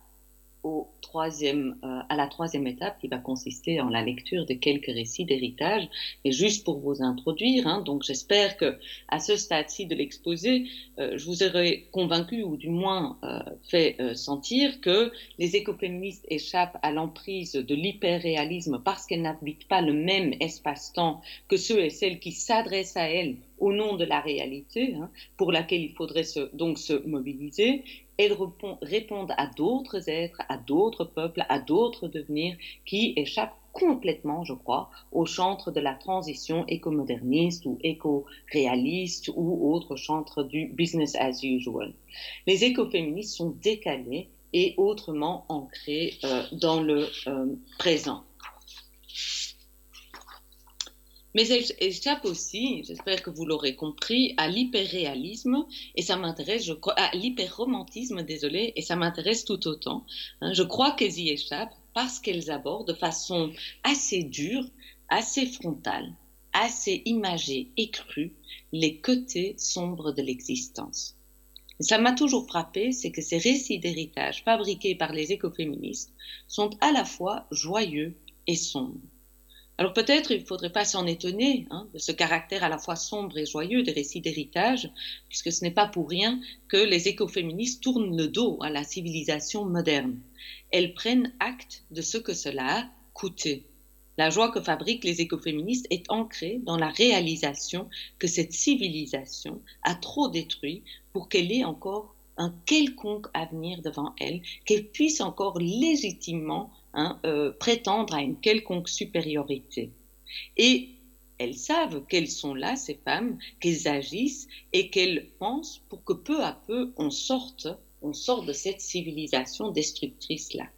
troisième, euh, à la troisième étape qui va consister en la lecture de quelques récits d'héritage. Et juste pour vous introduire, hein, donc j'espère que à ce stade-ci de l'exposé, euh, je vous aurai convaincu ou du moins euh, fait sentir que les écoféministes échappent à l'emprise de l'hyperréalisme parce qu'elles n'habitent pas le même espace-temps que ceux et celles qui s'adressent à elles au nom de la réalité, hein, pour laquelle il faudrait donc se mobiliser, elles répondent à d'autres êtres, à d'autres peuples, à d'autres devenirs qui échappent complètement, je crois, au chantre de la transition écomoderniste ou éco-réaliste ou autre chantre du business as usual. Les écoféministes sont décalés et autrement ancrés euh, dans le euh, présent. Mais elle échappe aussi, j'espère que vous l'aurez compris, à l'hyperréalisme et ça m'intéresse, je crois, à l'hyperromantisme, désolé, et ça m'intéresse tout autant. Hein. je crois qu'elles y échappent parce qu'elles abordent de façon assez dure, assez frontale, assez imagée et crue les côtés sombres de l'existence. Ça m'a toujours frappé, c'est que ces récits d'héritage fabriqués par les écoféministes sont à la fois joyeux et sombres. Alors peut-être il ne faudrait pas s'en étonner hein, de ce caractère à la fois sombre et joyeux des récits d'héritage, puisque ce n'est pas pour rien que les écoféministes tournent le dos à la civilisation moderne. Elles prennent acte de ce que cela a coûté. La joie que fabriquent les écoféministes est ancrée dans la réalisation que cette civilisation a trop détruit pour qu'elle ait encore un quelconque avenir devant elle, qu'elle puisse encore légitimement Hein, euh, prétendre à une quelconque supériorité. Et elles savent qu'elles sont là, ces femmes, qu'elles agissent et qu'elles pensent pour que peu à peu on sorte, on sort de cette civilisation destructrice-là.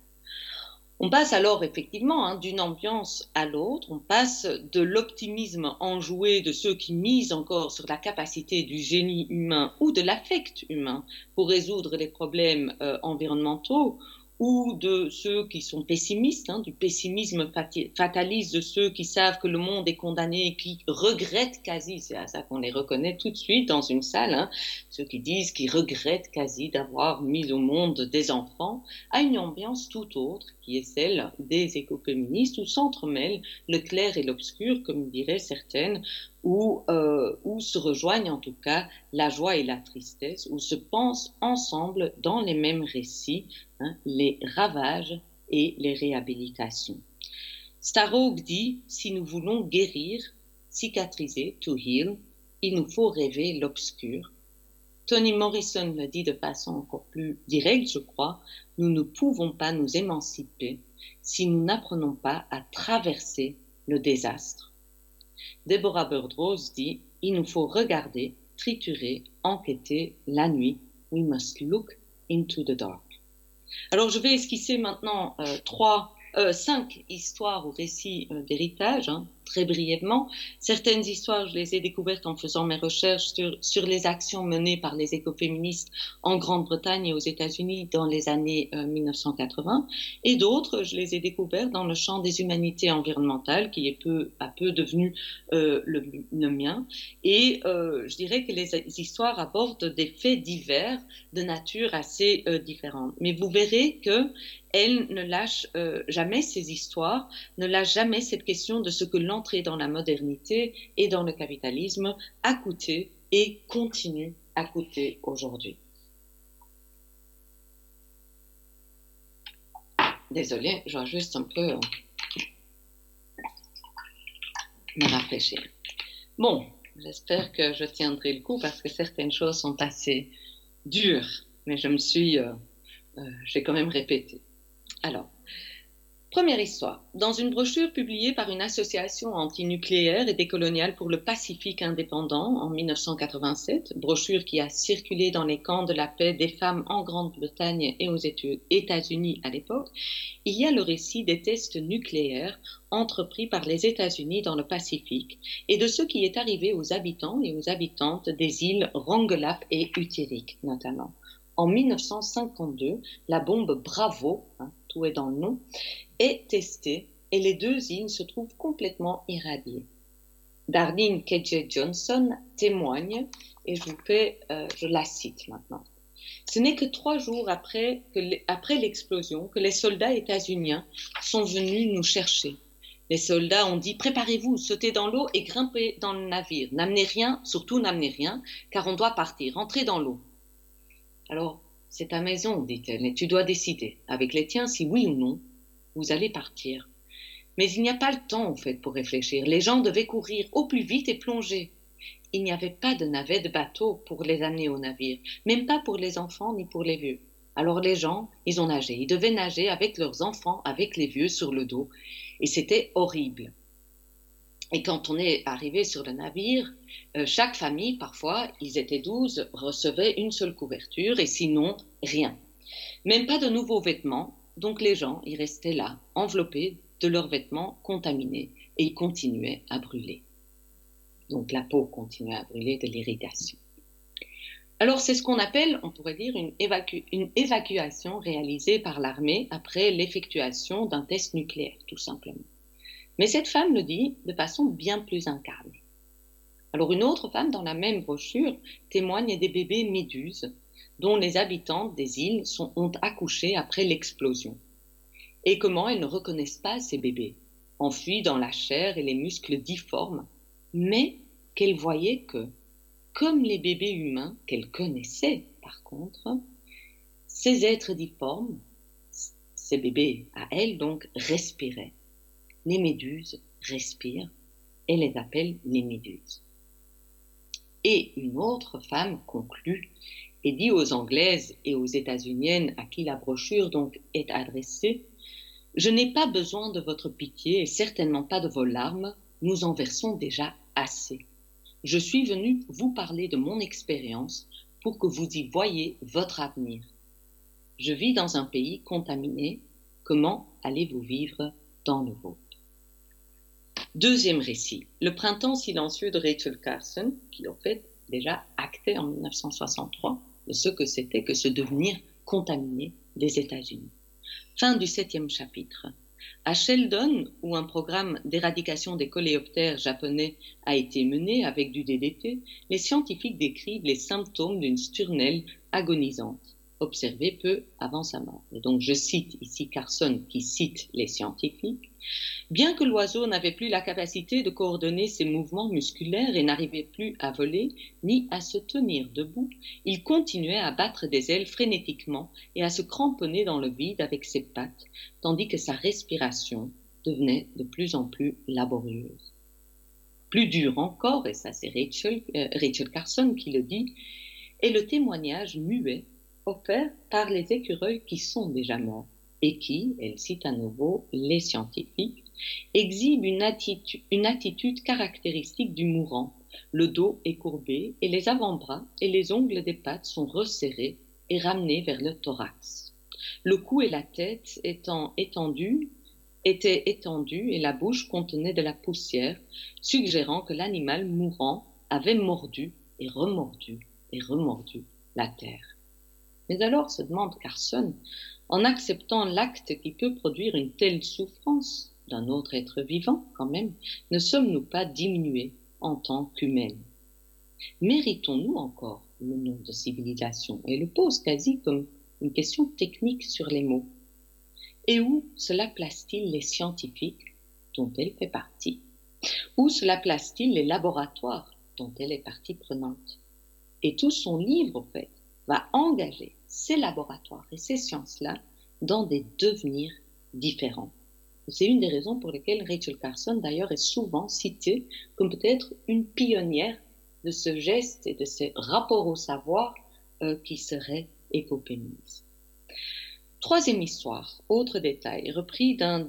On passe alors effectivement hein, d'une ambiance à l'autre, on passe de l'optimisme enjoué de ceux qui misent encore sur la capacité du génie humain ou de l'affect humain pour résoudre les problèmes euh, environnementaux, ou de ceux qui sont pessimistes, hein, du pessimisme fataliste de ceux qui savent que le monde est condamné et qui regrettent quasi, c'est à ça qu'on les reconnaît tout de suite dans une salle, hein, ceux qui disent qu'ils regrettent quasi d'avoir mis au monde des enfants, à une ambiance tout autre qui est celle des écoféministes où s'entremêlent le clair et l'obscur, comme diraient certaines, où, euh, se rejoignent en tout cas la joie et la tristesse, où se pensent ensemble dans les mêmes récits hein, les ravages et les réhabilitations. Starhawk dit, si nous voulons guérir, cicatriser, to heal, il nous faut rêver l'obscur. Toni Morrison le dit de façon encore plus directe, je crois, nous ne pouvons pas nous émanciper si nous n'apprenons pas à traverser le désastre. Deborah Birdrose dit Il nous faut regarder, triturer, enquêter la nuit. We must look into the dark. Alors je vais esquisser maintenant euh, trois, euh, cinq histoires ou récits euh, d'héritage. Hein. Très brièvement. Certaines histoires, je les ai découvertes en faisant mes recherches sur, les actions menées par les écoféministes en Grande-Bretagne et aux États-Unis dans les années 1980. Euh, et d'autres, je les ai découvertes dans le champ des humanités environnementales, qui est peu à peu devenu euh, le, mien. Et euh, je dirais que les histoires abordent des faits divers de nature assez différente. Mais vous verrez que elle ne lâche euh, jamais ces histoires, ne lâche jamais cette question de ce que l'entrée dans la modernité et dans le capitalisme a coûté et continue à coûter aujourd'hui. Désolée, je vais juste un peu euh, me rafraîchir. Bon, j'espère que je tiendrai le coup parce que certaines choses sont assez dures, mais je me suis, euh, j'ai quand même répété. Alors, première histoire. Dans une brochure publiée par une association antinucléaire et décoloniale pour le Pacifique indépendant en 1987, brochure qui a circulé dans les camps de la paix des femmes en Grande-Bretagne et aux États-Unis à l'époque, il y a le récit des tests nucléaires entrepris par les États-Unis dans le Pacifique et de ce qui est arrivé aux habitants et aux habitantes des îles Rongelap et Utirik notamment. En 1952, la bombe Bravo, hein, tout est dans le nom, est testée et les deux îles se trouvent complètement irradiées. Darlene K.J. Johnson témoigne et je vous fais, euh, je la cite maintenant. Ce n'est que trois jours après, l'explosion que les soldats états-uniens sont venus nous chercher. Les soldats ont dit préparez-vous, sautez dans l'eau et grimpez dans le navire. N'amenez rien, surtout n'amenez rien, car on doit partir. Entrez dans l'eau. Alors, c'est ta maison, dit-elle, et tu dois décider, avec les tiens, si oui ou non, vous allez partir. Mais il n'y a pas le temps, en fait, pour réfléchir. Les gens devaient courir au plus vite et plonger. Il n'y avait pas de navets de bateau pour les amener au navire, même pas pour les enfants ni pour les vieux. Alors les gens, ils ont nagé. Ils devaient nager avec leurs enfants, avec les vieux sur le dos. Et c'était horrible. Et quand on est arrivé sur le navire, euh, chaque famille, parfois, ils étaient douze, recevait une seule couverture et sinon rien. Même pas de nouveaux vêtements, donc les gens, ils restaient là, enveloppés de leurs vêtements contaminés et ils continuaient à brûler. Donc la peau continuait à brûler de l'irritation. Alors c'est ce qu'on appelle, on pourrait dire, une évacuation réalisée par l'armée après l'effectuation d'un test nucléaire, tout simplement. Mais cette femme le dit de façon bien plus incarnée. Alors une autre femme dans la même brochure témoigne des bébés méduses dont les habitantes des îles sont, ont accouché après l'explosion. Et comment elles ne reconnaissent pas ces bébés, enfuis dans la chair et les muscles difformes, mais qu'elles voyaient que, comme les bébés humains qu'elles connaissaient par contre, ces êtres difformes, ces bébés à elles donc, respiraient les méduses respirent et les appelle les méduses. Et une autre femme conclut et dit aux Anglaises et aux États-Uniennes à qui la brochure donc est adressée Je n'ai pas besoin de votre pitié et certainement pas de vos larmes, nous en versons déjà assez. Je suis venue vous parler de mon expérience pour que vous y voyez votre avenir. Je vis dans un pays contaminé, comment allez-vous vivre dans le vôtre? Deuxième récit, Le printemps silencieux de Rachel Carson, qui en fait déjà actait en 1963 de ce que c'était que ce devenir contaminé des États-Unis. Fin du septième chapitre. À Sheldon, où un programme d'éradication des coléoptères japonais a été mené avec du DDT, les scientifiques décrivent les symptômes d'une sturnelle agonisante observé peu avant sa mort. Et donc je cite ici Carson qui cite les scientifiques. Bien que l'oiseau n'avait plus la capacité de coordonner ses mouvements musculaires et n'arrivait plus à voler ni à se tenir debout, il continuait à battre des ailes frénétiquement et à se cramponner dans le vide avec ses pattes, tandis que sa respiration devenait de plus en plus laborieuse. Plus dur encore, et ça c'est Rachel, euh, Rachel Carson qui le dit, est le témoignage muet offert par les écureuils qui sont déjà morts et qui, elle cite à nouveau les scientifiques, exhibent une attitude, une attitude caractéristique du mourant. Le dos est courbé et les avant-bras et les ongles des pattes sont resserrés et ramenés vers le thorax. Le cou et la tête étant étendus était étendue et la bouche contenait de la poussière, suggérant que l'animal mourant avait mordu et remordu et remordu la terre. Mais alors, se demande Carson, en acceptant l'acte qui peut produire une telle souffrance d'un autre être vivant, quand même, ne sommes-nous pas diminués en tant qu'humains Méritons-nous encore le nom de civilisation? Et le pose quasi comme une question technique sur les mots. Et où cela place-t-il les scientifiques dont elle fait partie? Où cela place-t-il les laboratoires dont elle est partie prenante? Et tout son livre, en fait, va engager ces laboratoires et ces sciences-là dans des devenirs différents. C'est une des raisons pour lesquelles Rachel Carson, d'ailleurs, est souvent citée comme peut-être une pionnière de ce geste et de ce rapport au savoir euh, qui serait écopémise. Troisième histoire, autre détail, repris d'un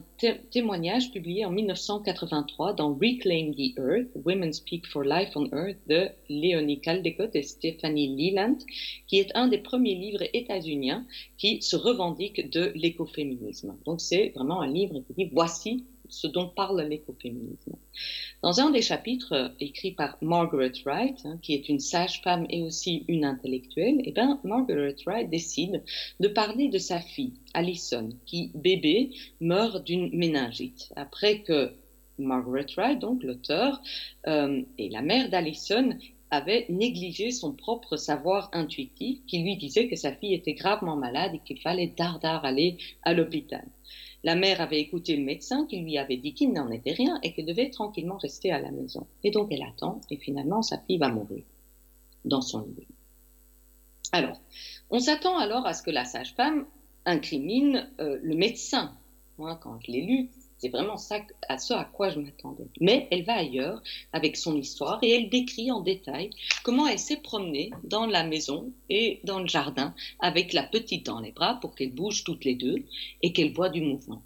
témoignage publié en 1983 dans Reclaim the Earth, Women Speak for Life on Earth de Léonie Caldecott et Stephanie Leland, qui est un des premiers livres états-uniens qui se revendique de l'écoféminisme. Donc c'est vraiment un livre qui dit voici ce dont parle l'écoféminisme. Dans un des chapitres euh, écrits par Margaret Wright, hein, qui est une sage-femme et aussi une intellectuelle, eh ben, Margaret Wright décide de parler de sa fille, Alison, qui, bébé, meurt d'une méningite. Après que Margaret Wright, donc l'auteur, euh, et la mère d'Alison avait négligé son propre savoir intuitif qui lui disait que sa fille était gravement malade et qu'il fallait dardard aller à l'hôpital. La mère avait écouté le médecin qui lui avait dit qu'il n'en était rien et qu'elle devait tranquillement rester à la maison. Et donc elle attend et finalement sa fille va mourir dans son lit. Alors, on s'attend alors à ce que la sage-femme incrimine euh, le médecin. Moi, quand je l'ai lu, c'est vraiment ça, à ce à quoi je m'attendais. Mais elle va ailleurs avec son histoire et elle décrit en détail comment elle s'est promenée dans la maison et dans le jardin avec la petite dans les bras pour qu'elle bouge toutes les deux et qu'elle voit du mouvement.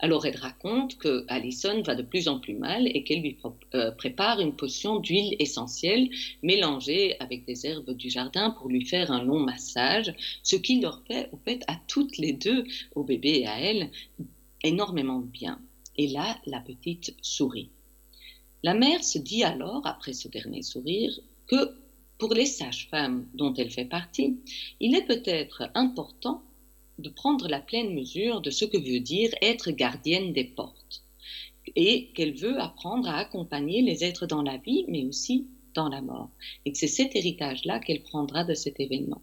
Alors elle raconte que Alison va de plus en plus mal et qu'elle lui euh, prépare une potion d'huile essentielle mélangée avec des herbes du jardin pour lui faire un long massage, ce qui leur fait au fait à toutes les deux, au bébé et à elle, énormément de bien. Et là, la petite sourit. La mère se dit alors, après ce dernier sourire, que pour les sages-femmes dont elle fait partie, il est peut-être important de prendre la pleine mesure de ce que veut dire être gardienne des portes et qu'elle veut apprendre à accompagner les êtres dans la vie, mais aussi dans la mort. Et que c'est cet héritage-là qu'elle prendra de cet événement.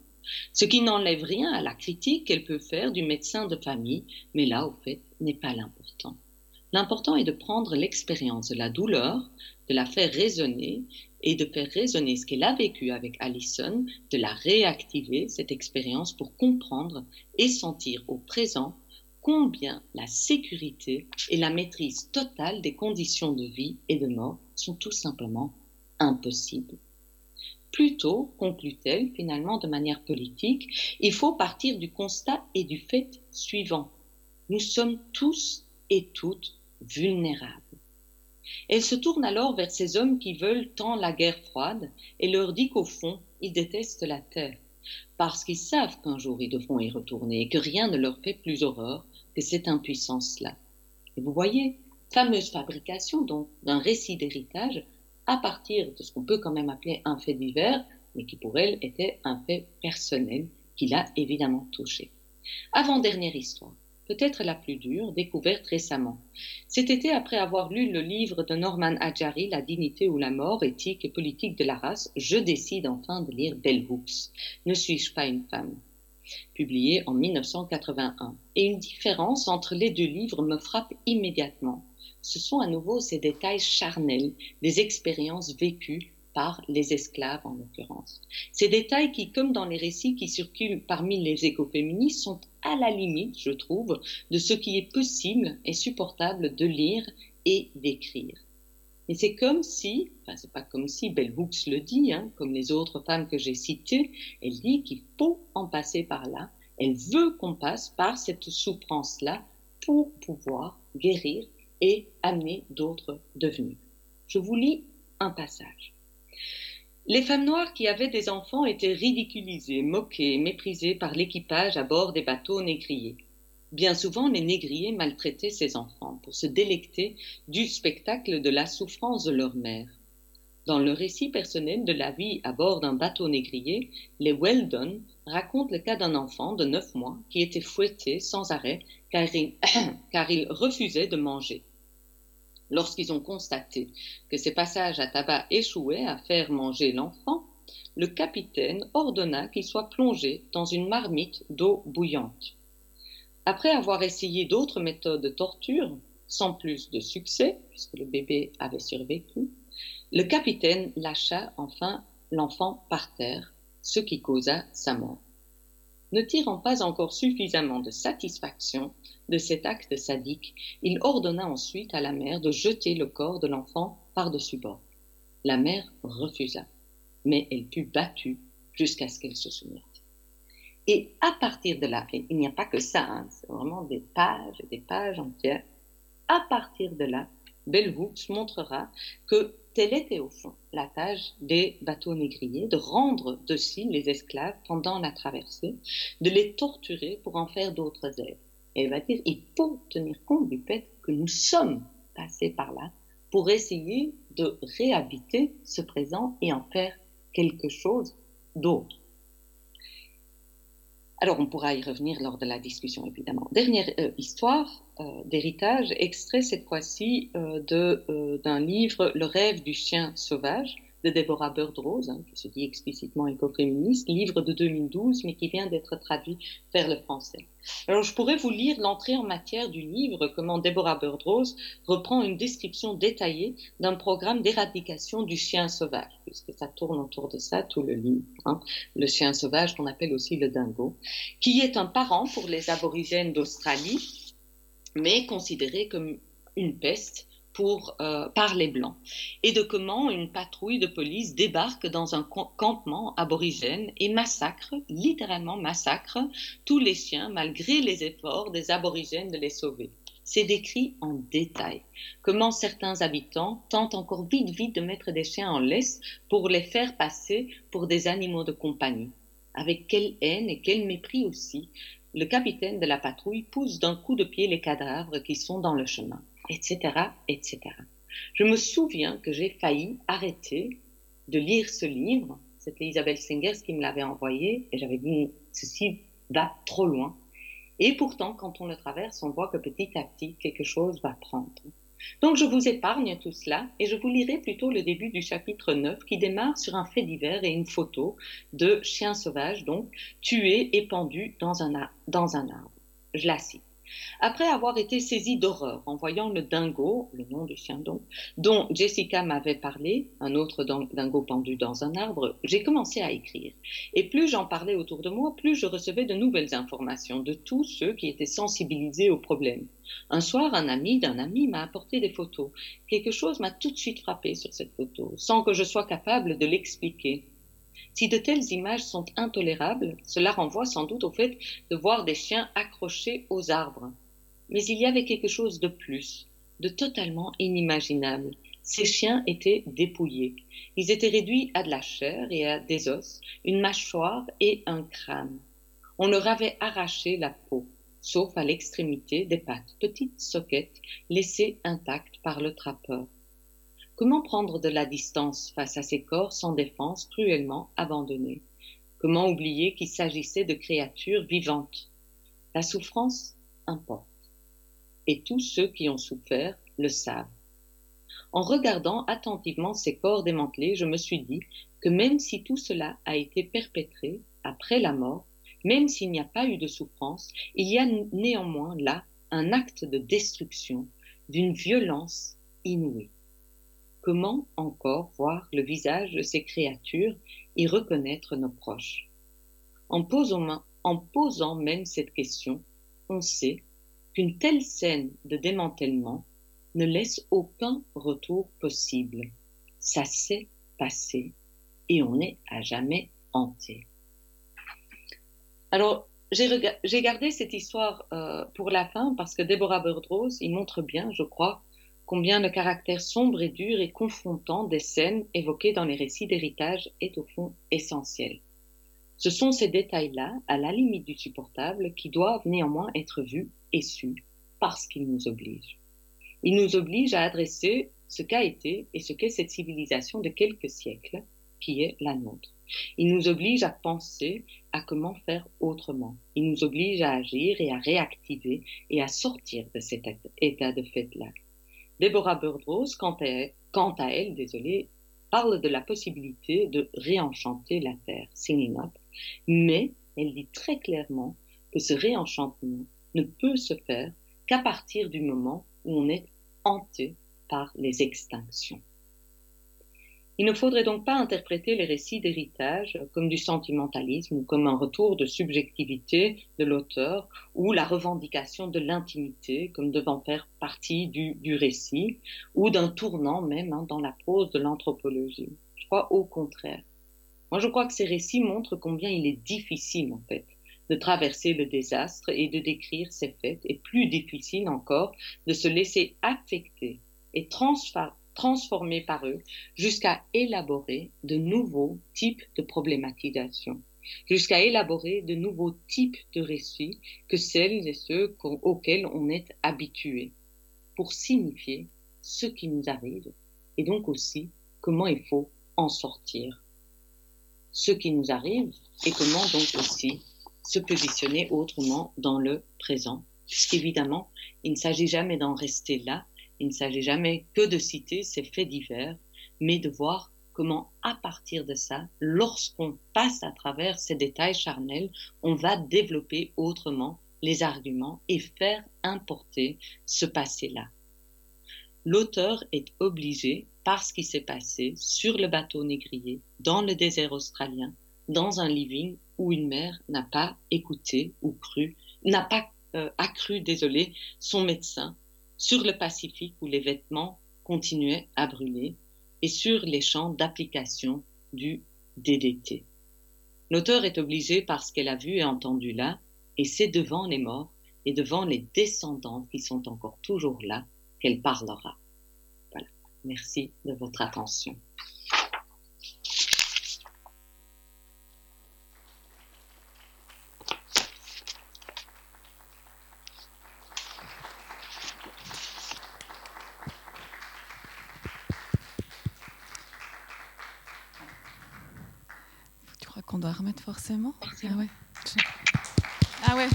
Ce qui n'enlève rien à la critique qu'elle peut faire du médecin de famille, mais là, au fait, n'est pas l'important. L'important est de prendre l'expérience de la douleur, de la faire résonner et de faire résonner ce qu'elle a vécu avec Allison, de la réactiver, cette expérience, pour comprendre et sentir au présent combien la sécurité et la maîtrise totale des conditions de vie et de mort sont tout simplement impossibles. Plutôt, conclut-elle finalement de manière politique, il faut partir du constat et du fait suivant. Nous sommes tous et toutes vulnérables. Elle se tourne alors vers ces hommes qui veulent tant la guerre froide et leur dit qu'au fond, ils détestent la terre, parce qu'ils savent qu'un jour ils devront y retourner et que rien ne leur fait plus horreur que cette impuissance-là. Et vous voyez, fameuse fabrication donc d'un récit d'héritage à partir de ce qu'on peut quand même appeler un fait divers, mais qui pour elle était un fait personnel qui l'a évidemment touché. Avant-dernière histoire, peut-être la plus dure, découverte récemment. Cet été, après avoir lu le livre de Norman Adjari, La dignité ou la mort, éthique et politique de la race, je décide enfin de lire Bell Hooks. Ne suis-je pas une femme? Publié en 1981. Et une différence entre les deux livres me frappe immédiatement ce sont à nouveau ces détails charnels des expériences vécues par les esclaves en l'occurrence. Ces détails qui, comme dans les récits qui circulent parmi les écoféministes, sont à la limite, je trouve, de ce qui est possible et supportable de lire et d'écrire. Mais c'est comme si, enfin c'est pas comme si, Bell Hooks le dit, hein, comme les autres femmes que j'ai citées, elle dit qu'il faut en passer par là, elle veut qu'on passe par cette souffrance-là pour pouvoir guérir et amener d'autres devenus. Je vous lis un passage. Les femmes noires qui avaient des enfants étaient ridiculisées, moquées, méprisées par l'équipage à bord des bateaux négriers. Bien souvent, les négriers maltraitaient ces enfants pour se délecter du spectacle de la souffrance de leur mère. Dans le récit personnel de la vie à bord d'un bateau négrier, les Weldon racontent le cas d'un enfant de neuf mois qui était fouetté sans arrêt car il, *coughs* car il refusait de manger. Lorsqu'ils ont constaté que ces passages à tabac échouaient à faire manger l'enfant, le capitaine ordonna qu'il soit plongé dans une marmite d'eau bouillante. Après avoir essayé d'autres méthodes de torture, sans plus de succès, puisque le bébé avait survécu, le capitaine lâcha enfin l'enfant par terre, ce qui causa sa mort. Ne tirant pas encore suffisamment de satisfaction de cet acte sadique, il ordonna ensuite à la mère de jeter le corps de l'enfant par-dessus bord. La mère refusa, mais elle fut battue jusqu'à ce qu'elle se soumette. Et à partir de là, il n'y a pas que ça, hein, c'est vraiment des pages et des pages entières. À partir de là, Hooks montrera que telle était au fond la tâche des bateaux négriers, de rendre dociles les esclaves pendant la traversée, de les torturer pour en faire d'autres êtres. Et elle va dire, il faut tenir compte du fait que nous sommes passés par là pour essayer de réhabiter ce présent et en faire quelque chose d'autre. Alors, on pourra y revenir lors de la discussion, évidemment. Dernière euh, histoire euh, d'héritage, extrait cette fois-ci euh, d'un livre, Le rêve du chien sauvage, de Deborah Birdrose, hein, qui se dit explicitement écoféministe, livre de 2012, mais qui vient d'être traduit vers le français. Alors, je pourrais vous lire l'entrée en matière du livre, comment Deborah Birdrose reprend une description détaillée d'un programme d'éradication du chien sauvage, puisque ça tourne autour de ça, tout le livre. Hein. le chien sauvage, qu'on appelle aussi le dingo, qui est un parent pour les aborigènes d'Australie, mais considéré comme une peste pour, euh, par les Blancs, et de comment une patrouille de police débarque dans un campement aborigène et massacre, littéralement massacre, tous les chiens malgré les efforts des aborigènes de les sauver. C'est décrit en détail comment certains habitants tentent encore vite vite de mettre des chiens en laisse pour les faire passer pour des animaux de compagnie. Avec quelle haine et quel mépris aussi, le capitaine de la patrouille pousse d'un coup de pied les cadavres qui sont dans le chemin etc., etc. Je me souviens que j'ai failli arrêter de lire ce livre. C'était Isabelle Singers qui me l'avait envoyé et j'avais dit ceci va trop loin. Et pourtant, quand on le traverse, on voit que petit à petit, quelque chose va prendre. Donc je vous épargne tout cela et je vous lirai plutôt le début du chapitre 9 qui démarre sur un fait divers et une photo de chiens sauvages, donc tués et pendus dans un, dans un arbre. Je la cite. Après avoir été saisie d'horreur en voyant le dingo, le nom du chien donc, dont Jessica m'avait parlé, un autre dingo pendu dans un arbre, j'ai commencé à écrire. Et plus j'en parlais autour de moi, plus je recevais de nouvelles informations de tous ceux qui étaient sensibilisés au problème. Un soir, un ami d'un ami m'a apporté des photos. Quelque chose m'a tout de suite frappé sur cette photo, sans que je sois capable de l'expliquer. Si de telles images sont intolérables, cela renvoie sans doute au fait de voir des chiens accrochés aux arbres. Mais il y avait quelque chose de plus, de totalement inimaginable. Ces chiens étaient dépouillés. Ils étaient réduits à de la chair et à des os, une mâchoire et un crâne. On leur avait arraché la peau, sauf à l'extrémité des pattes, petites soquettes laissées intactes par le trappeur. Comment prendre de la distance face à ces corps sans défense cruellement abandonnés? Comment oublier qu'il s'agissait de créatures vivantes? La souffrance importe. Et tous ceux qui ont souffert le savent. En regardant attentivement ces corps démantelés, je me suis dit que même si tout cela a été perpétré après la mort, même s'il n'y a pas eu de souffrance, il y a néanmoins là un acte de destruction, d'une violence inouïe. Comment encore voir le visage de ces créatures et reconnaître nos proches? En posant, même cette question, on sait qu'une telle scène de démantèlement ne laisse aucun retour possible. Ça s'est passé et on est à jamais hanté. Alors, j'ai gardé cette histoire euh, pour la fin parce que Deborah Birdrose, il montre bien, je crois, combien le caractère sombre et dur et confrontant des scènes évoquées dans les récits d'héritage est au fond essentiel. Ce sont ces détails-là, à la limite du supportable, qui doivent néanmoins être vus est su parce qu'il nous oblige. Il nous oblige à adresser ce qu'a été et ce qu'est cette civilisation de quelques siècles qui est la nôtre. Il nous oblige à penser à comment faire autrement. Il nous oblige à agir et à réactiver et à sortir de cet état de fait-là. Deborah Birdrose, quant à, elle, désolé, parle de la possibilité de réenchanter la terre, singing up, mais elle dit très clairement que ce réenchantement ne peut se faire qu'à partir du moment où on est hanté par les extinctions. Il ne faudrait donc pas interpréter les récits d'héritage comme du sentimentalisme ou comme un retour de subjectivité de l'auteur ou la revendication de l'intimité comme devant faire partie du, récit ou d'un tournant même hein, dans la prose de l'anthropologie. Je crois au contraire. Moi, je crois que ces récits montrent combien il est difficile, en fait, de traverser le désastre et de décrire ses faits, et plus difficile encore de se laisser affecter et transformer transformés par eux jusqu'à élaborer de nouveaux types de problématisation, jusqu'à élaborer de nouveaux types de récits que celles et ceux auxquels on est habitué, pour signifier ce qui nous arrive et donc aussi comment il faut en sortir. Ce qui nous arrive et comment donc aussi se positionner autrement dans le présent, puisqu'évidemment, il ne s'agit jamais d'en rester là, il ne s'agit jamais que de citer ces faits divers, mais de voir comment, à partir de ça, lorsqu'on passe à travers ces détails charnels, on va développer autrement les arguments et faire importer ce passé-là. L'auteur est obligé, par ce qui s'est passé sur le bateau négrier, dans le désert australien, dans un living où une mère n'a pas écouté ou cru, n'a pas euh, accru, désolé, son médecin, sur le Pacifique où les vêtements continuaient à brûler et sur les champs d'application du DDT. L'auteur est obligé par ce qu'elle a vu et entendu là, et c'est devant les morts et devant les descendants qui sont encore toujours là qu'elle parlera. Voilà. Merci de votre attention. qu'on doit remettre forcément. Ah ouais. Ah ouais.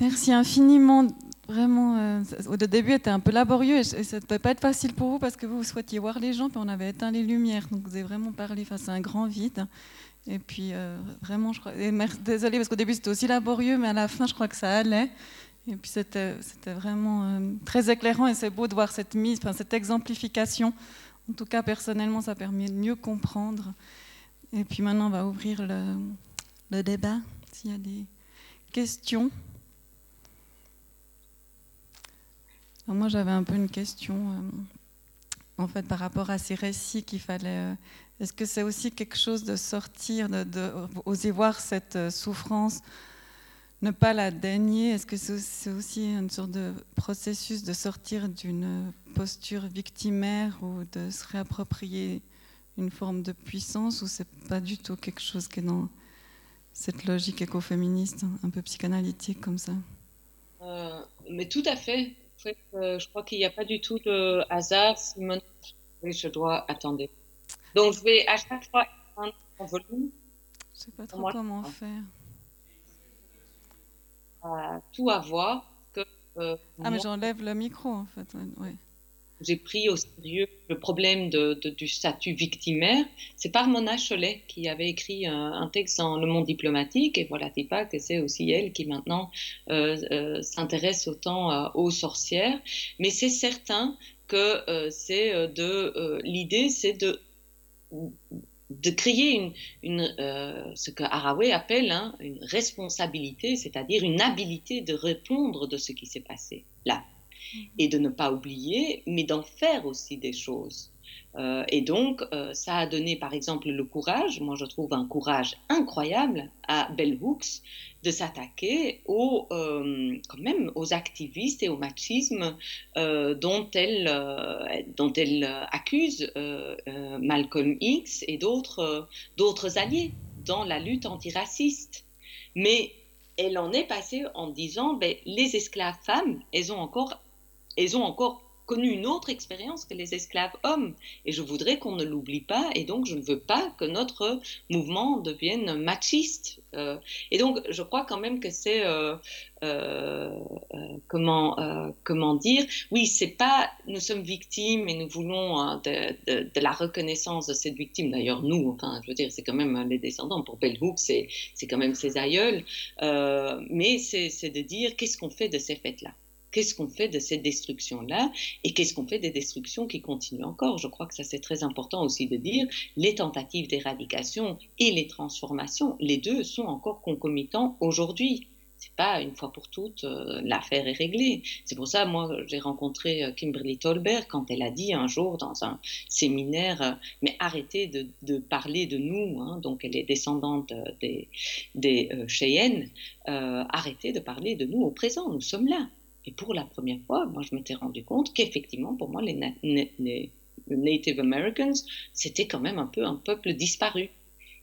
Merci infiniment. Vraiment, euh, au début, était un peu laborieux et ça ne peut pas être facile pour vous parce que vous, souhaitiez voir les gens, puis on avait éteint les lumières. Donc vous avez vraiment parlé face à un grand vide. Et puis, euh, vraiment, je crois. désolée parce qu'au début, c'était aussi laborieux, mais à la fin, je crois que ça allait. Et puis c'était vraiment euh, très éclairant et c'est beau de voir cette mise, cette exemplification. En tout cas, personnellement, ça permet de mieux comprendre. Et puis maintenant, on va ouvrir le, le débat, s'il y a des questions. moi, j'avais un peu une question, euh, en fait, par rapport à ces récits qu'il fallait. Euh, est-ce que c'est aussi quelque chose de sortir, de, de oser voir cette souffrance ne pas la daigner, est-ce que c'est aussi une sorte de processus de sortir d'une posture victimaire ou de se réapproprier une forme de puissance ou c'est pas du tout quelque chose qui est dans cette logique écoféministe, un peu psychanalytique comme ça? Euh, Mais tout à fait. Euh, je crois qu'il n'y a pas du tout de hasard. Oui, je dois attendre. Donc je vais à chaque fois en volume. Je sais pas trop comment faire tout avoir. Que, euh, ah, mais j'enlève le micro, en fait. Ouais. J'ai pris au sérieux le problème de, du statut victimaire. C'est par Mona Cholet qui avait écrit un, texte dans Le Monde diplomatique, et voilà, c'est pas que c'est aussi elle qui maintenant euh, euh, s'intéresse autant aux sorcières. Mais c'est certain que c'est de l'idée, c'est de de créer une, euh, ce que Haraway appelle hein, une responsabilité, c'est-à-dire une habilité de répondre de ce qui s'est passé là. et de ne pas oublier, mais d'en faire aussi des choses. Euh, et donc, euh, ça a donné, par exemple, le courage, moi je trouve un courage incroyable à Bell Hooks de s'attaquer aux, euh, quand même, aux activistes et au machisme dont, elle, dont elle accuse Malcolm X et d'autres, d'autres alliés dans la lutte antiraciste. Mais elle en est passée en disant, ben, les esclaves femmes, elles ont encore, elles ont encore connu une autre expérience que les esclaves hommes. Et je voudrais qu'on ne l'oublie pas, et donc je ne veux pas que notre mouvement devienne machiste. Euh, et donc je crois quand même que c'est euh, euh, comment comment dire Oui, c'est pas nous sommes victimes et nous voulons hein, de, la reconnaissance de cette victime. D'ailleurs nous, enfin je veux dire c'est quand même les descendants pour Bell c'est quand même ses aïeuls. mais c'est de dire qu'est-ce qu'on fait de ces fêtes là Qu'est-ce qu'on fait de cette destruction-là et qu'est-ce qu'on fait des destructions qui continuent encore? Je crois que ça c'est très important aussi de dire. Les tentatives d'éradication et les transformations, les deux sont encore concomitants aujourd'hui. C'est pas une fois pour toutes euh, l'affaire est réglée. C'est pour ça moi j'ai rencontré euh, Kimberly Tolbert quand elle a dit un jour dans un séminaire euh, mais arrêtez de, parler de nous. Hein, donc elle est descendante des, des Cheyennes. arrêtez de parler de nous au présent. Nous sommes là. Et pour la première fois, moi, je m'étais rendu compte qu'effectivement, pour moi, les, Native Americans, c'était quand même un peu un peuple disparu.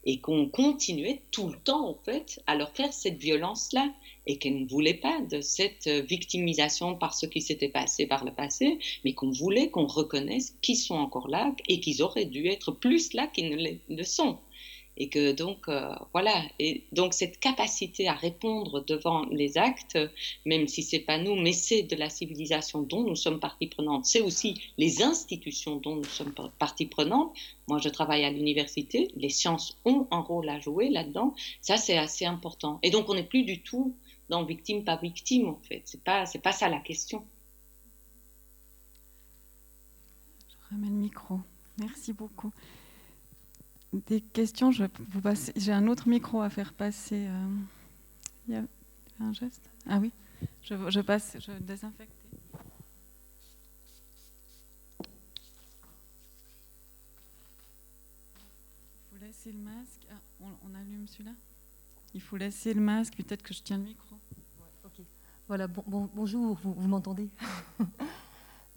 Et qu'on continuait tout le temps, en fait, à leur faire cette violence-là. Et qu'elles ne voulaient pas de cette victimisation par ce qui s'était passé par le passé, mais qu'on voulait qu'on reconnaisse qu'ils sont encore là et qu'ils auraient dû être plus là qu'ils ne le sont et que donc euh, voilà. Et donc cette capacité à répondre devant les actes même si c'est pas nous mais c'est de la civilisation dont nous sommes partie prenante c'est aussi les institutions dont nous sommes partie prenante. Moi je travaille à l'université les sciences ont un rôle à jouer là-dedans. Ça c'est assez important. Et donc on n'est plus du tout dans victime pas victime en fait. C'est pas c'est pas ça la question. Je remets le micro. Merci beaucoup des questions, je vous J'ai un autre micro à faire passer. Euh, il y a un geste? Ah oui, je, passe, je désinfecte. Il faut laisser le masque. Ah, on, allume celui-là? Il faut laisser le masque, peut-être que je tiens le micro. Voilà, bonjour, vous m'entendez? *laughs*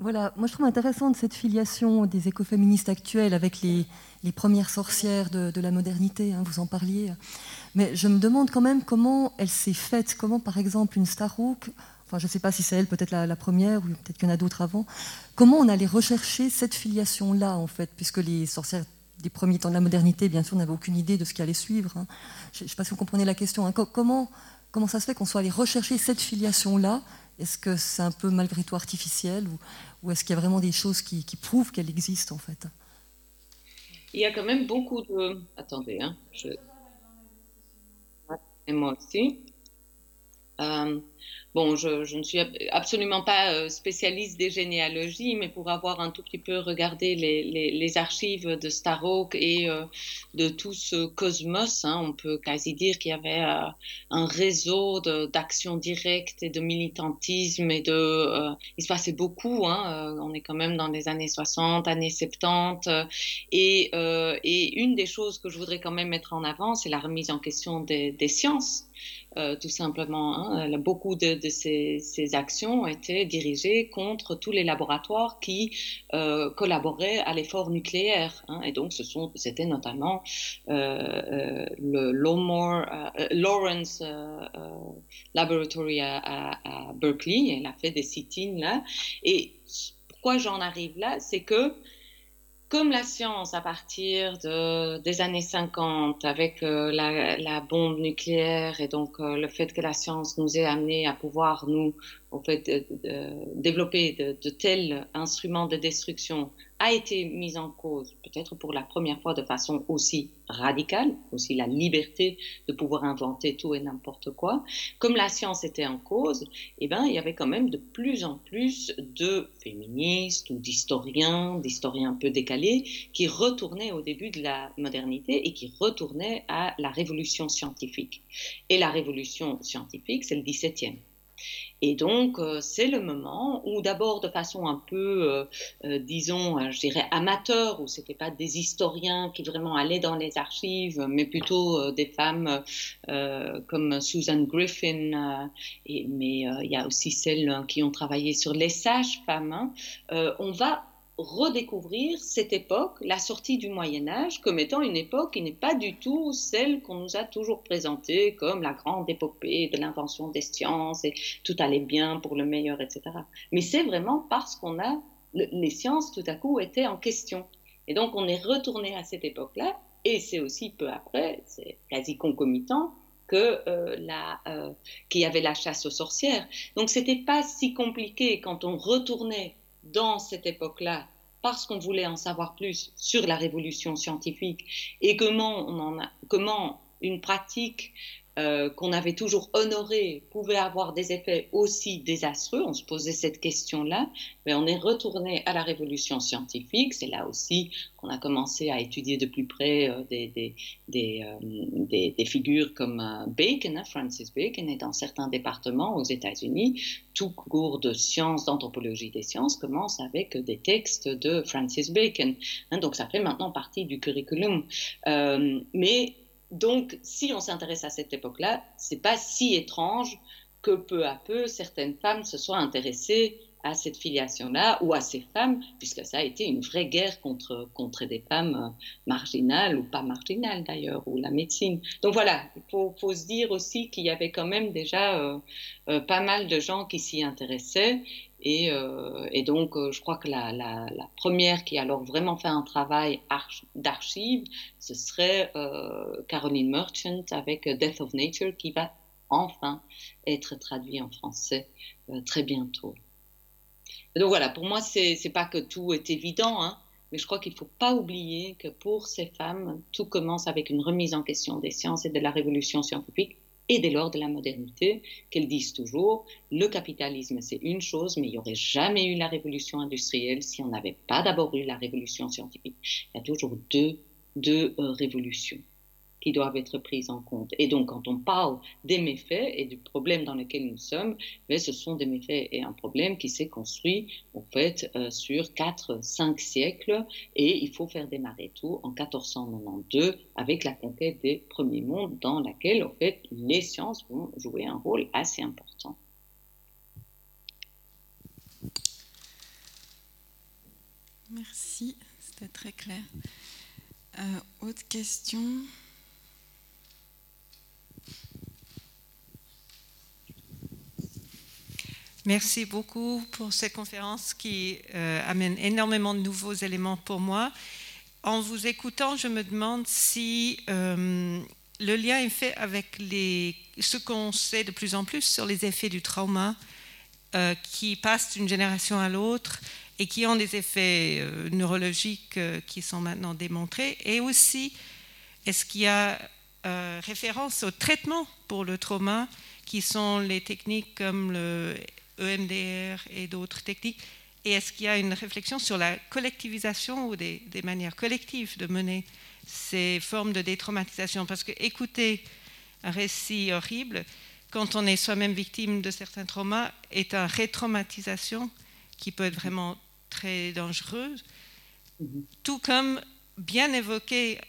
Voilà, moi je trouve intéressante cette filiation des écoféministes actuels avec les, premières sorcières de, la modernité, hein, vous en parliez. Mais je me demande quand même comment elle s'est faite, comment par exemple une Starhawk, enfin je ne sais pas si c'est elle peut-être la, première ou peut-être qu'il y en a d'autres avant, comment on allait rechercher cette filiation-là en fait, puisque les sorcières des premiers temps de la modernité, bien sûr, n'avaient aucune idée de ce qui allait suivre. Hein. Je ne sais pas si vous comprenez la question. Hein. Comment, comment ça se fait qu'on soit allé rechercher cette filiation-là est-ce que c'est un peu malgré tout artificiel ou, est-ce qu'il y a vraiment des choses qui, prouvent qu'elle existe en fait? Il y a quand même beaucoup de... Attendez, hein, je... Et moi aussi. Euh, Bon, je, ne suis absolument pas euh, spécialiste des généalogies, mais pour avoir un tout petit peu regardé les, archives de Starhawk et euh, de tout ce cosmos, hein, on peut quasi dire qu'il y avait euh, un réseau d'action directe et de militantisme et de, il se passait beaucoup. Hein, on est quand même dans les années 60, années 70, et, une des choses que je voudrais quand même mettre en avant, c'est la remise en question des sciences. Euh, tout simplement. Hein. Beaucoup de, ces, actions étaient dirigées contre tous les laboratoires qui euh, collaboraient à l'effort nucléaire. Hein. Et donc, c'était notamment euh, le Lawrence Laboratory à, à, Berkeley. Elle a fait des sit-ins là. Et pourquoi j'en arrive là, c'est que comme la science, à partir de, des années 50, avec euh, la, bombe nucléaire et donc euh, le fait que la science nous ait amené à pouvoir nous, au développer de, tels instruments de destruction a été mise en cause, peut-être pour la première fois de façon aussi radicale, aussi la liberté de pouvoir inventer tout et n'importe quoi. Comme la science était en cause, eh ben, il y avait quand même de plus en plus de féministes ou d'historiens, d'historiens un peu décalés, qui retournaient au début de la modernité et qui retournaient à la révolution scientifique. Et la révolution scientifique, c'est le 17e. Et donc, euh, c'est le moment où d'abord de façon un peu, euh, euh, disons, je dirais amateur, où c'était pas des historiens qui vraiment allaient dans les archives, mais plutôt des femmes comme Susan Griffin, mais il y a aussi celles qui ont travaillé sur les sages-femmes. Hein. on va redécouvrir cette époque, la sortie du Moyen Âge, comme étant une époque qui n'est pas du tout celle qu'on nous a toujours présentée comme la grande épopée de l'invention des sciences et tout allait bien pour le meilleur, etc. Mais c'est vraiment parce qu'on a les sciences tout à coup étaient en question. Et donc on est retourné à cette époque-là, et c'est aussi peu après, c'est quasi concomitant, que euh, la, euh, qu'il y avait la chasse aux sorcières. Donc c'était pas si compliqué quand on retournait dans cette époque-là parce qu'on voulait en savoir plus sur la révolution scientifique et comment, une pratique euh, qu'on avait toujours honoré pouvait avoir des effets aussi désastreux. On se posait cette question-là, mais on est retourné à la révolution scientifique. C'est là aussi qu'on a commencé à étudier de plus près euh, euh, des, figures comme Bacon, hein, Francis Bacon, et dans certains départements aux États-Unis, tout cours de sciences, d'anthropologie des sciences commence avec des textes de Francis Bacon. Hein, donc ça fait maintenant partie du curriculum. mais donc, si on s'intéresse à cette époque-là, c'est pas si étrange que peu à peu certaines femmes se soient intéressées à cette filiation-là ou à ces femmes, puisque ça a été une vraie guerre contre, contre des femmes euh, marginales ou pas marginales d'ailleurs, ou la médecine. Donc voilà, il faut, faut, se dire aussi qu'il y avait quand même déjà euh, euh, pas mal de gens qui s'y intéressaient et, euh, et, donc, euh, je crois que la, première qui a alors vraiment fait un travail d'archive, ce serait euh, Caroline Merchant avec Death of Nature, qui va enfin être traduit en français très bientôt. donc voilà, pour moi, c'est pas que tout est évident, hein, mais je crois qu'il ne faut pas oublier que pour ces femmes, tout commence avec une remise en question des sciences et de la révolution scientifique et dès lors de la modernité, qu'elles disent toujours, le capitalisme c'est une chose, mais il n'y aurait jamais eu la révolution industrielle si on n'avait pas d'abord eu la révolution scientifique. Il y a toujours deux, deux euh, révolutions qui doivent être prises en compte. Et donc, quand on parle des méfaits et du problème dans lequel nous sommes, mais ce sont des méfaits et un problème qui s'est construit, en fait, euh, sur 4-5 siècles, et il faut faire démarrer tout en 1492 avec la conquête des premiers mondes, dans laquelle, en fait, les sciences vont jouer un rôle assez important. Merci, c'était très clair. Euh, autre question? Merci beaucoup pour cette conférence qui euh, amène énormément de nouveaux éléments pour moi. En vous écoutant, je me demande si euh, le lien est fait avec ce qu'on sait de plus en plus sur les effets du trauma euh, qui passent d'une génération à l'autre et qui ont des effets neurologiques qui sont maintenant démontrés. Et aussi, est-ce qu'il y a référence au traitement pour le trauma qui sont les techniques comme le EMDR et d'autres techniques Et est-ce qu'il y a une réflexion sur la collectivisation ou des, manières collectives de mener ces formes de détraumatisation? Parce que écouter un récit horrible, quand on est soi-même victime de certains traumas, est une rétraumatisation qui peut être vraiment très dangereuse. Mm-hmm. Tout comme bien évoquer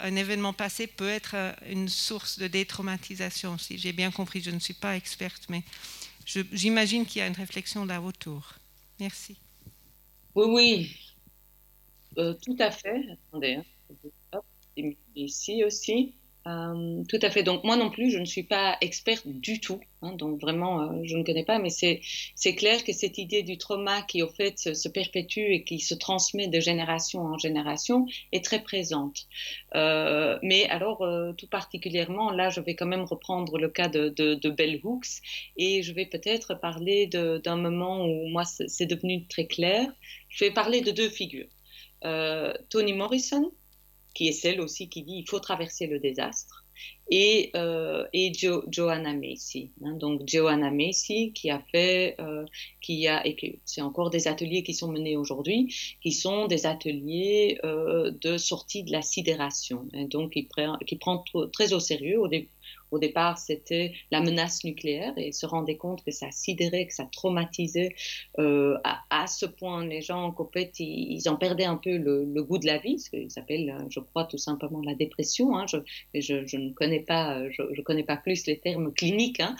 un événement passé peut être une source de détraumatisation. Si j'ai bien compris, je ne suis pas experte, mais J'imagine qu'il y a une réflexion là autour. Merci. Oui, oui, euh, tout à fait. Attendez, hein. ici aussi. Euh, tout à fait. Donc moi non plus, je ne suis pas experte du tout. Hein, donc vraiment, euh, je ne connais pas. Mais c'est clair que cette idée du trauma qui au fait se, perpétue et qui se transmet de génération en génération est très présente. Euh, mais alors tout particulièrement, là, je vais quand même reprendre le cas de, de, Bell Hooks et je vais peut-être parler d'un moment où moi c'est devenu très clair. Je vais parler de deux figures. Toni Morrison, qui est celle aussi qui dit il faut traverser le désastre, et, euh, et Joanna Macy. Hein. donc Joanna Macy qui a fait, euh, qui a, et c'est encore des ateliers qui sont menés aujourd'hui, qui sont des ateliers euh, de sortie de la sidération. Donc qui prend, qui prend très au sérieux. Au, Au départ, c'était la menace nucléaire et se rendaient compte que ça sidérait, que ça traumatisait euh, à, ce point les gens qu'en fait, ils, en perdaient un peu le, goût de la vie, ce qu'ils appellent, euh, je crois, tout simplement la dépression. Hein. Je, je, ne connais pas, euh, je, connais pas plus les termes cliniques, hein.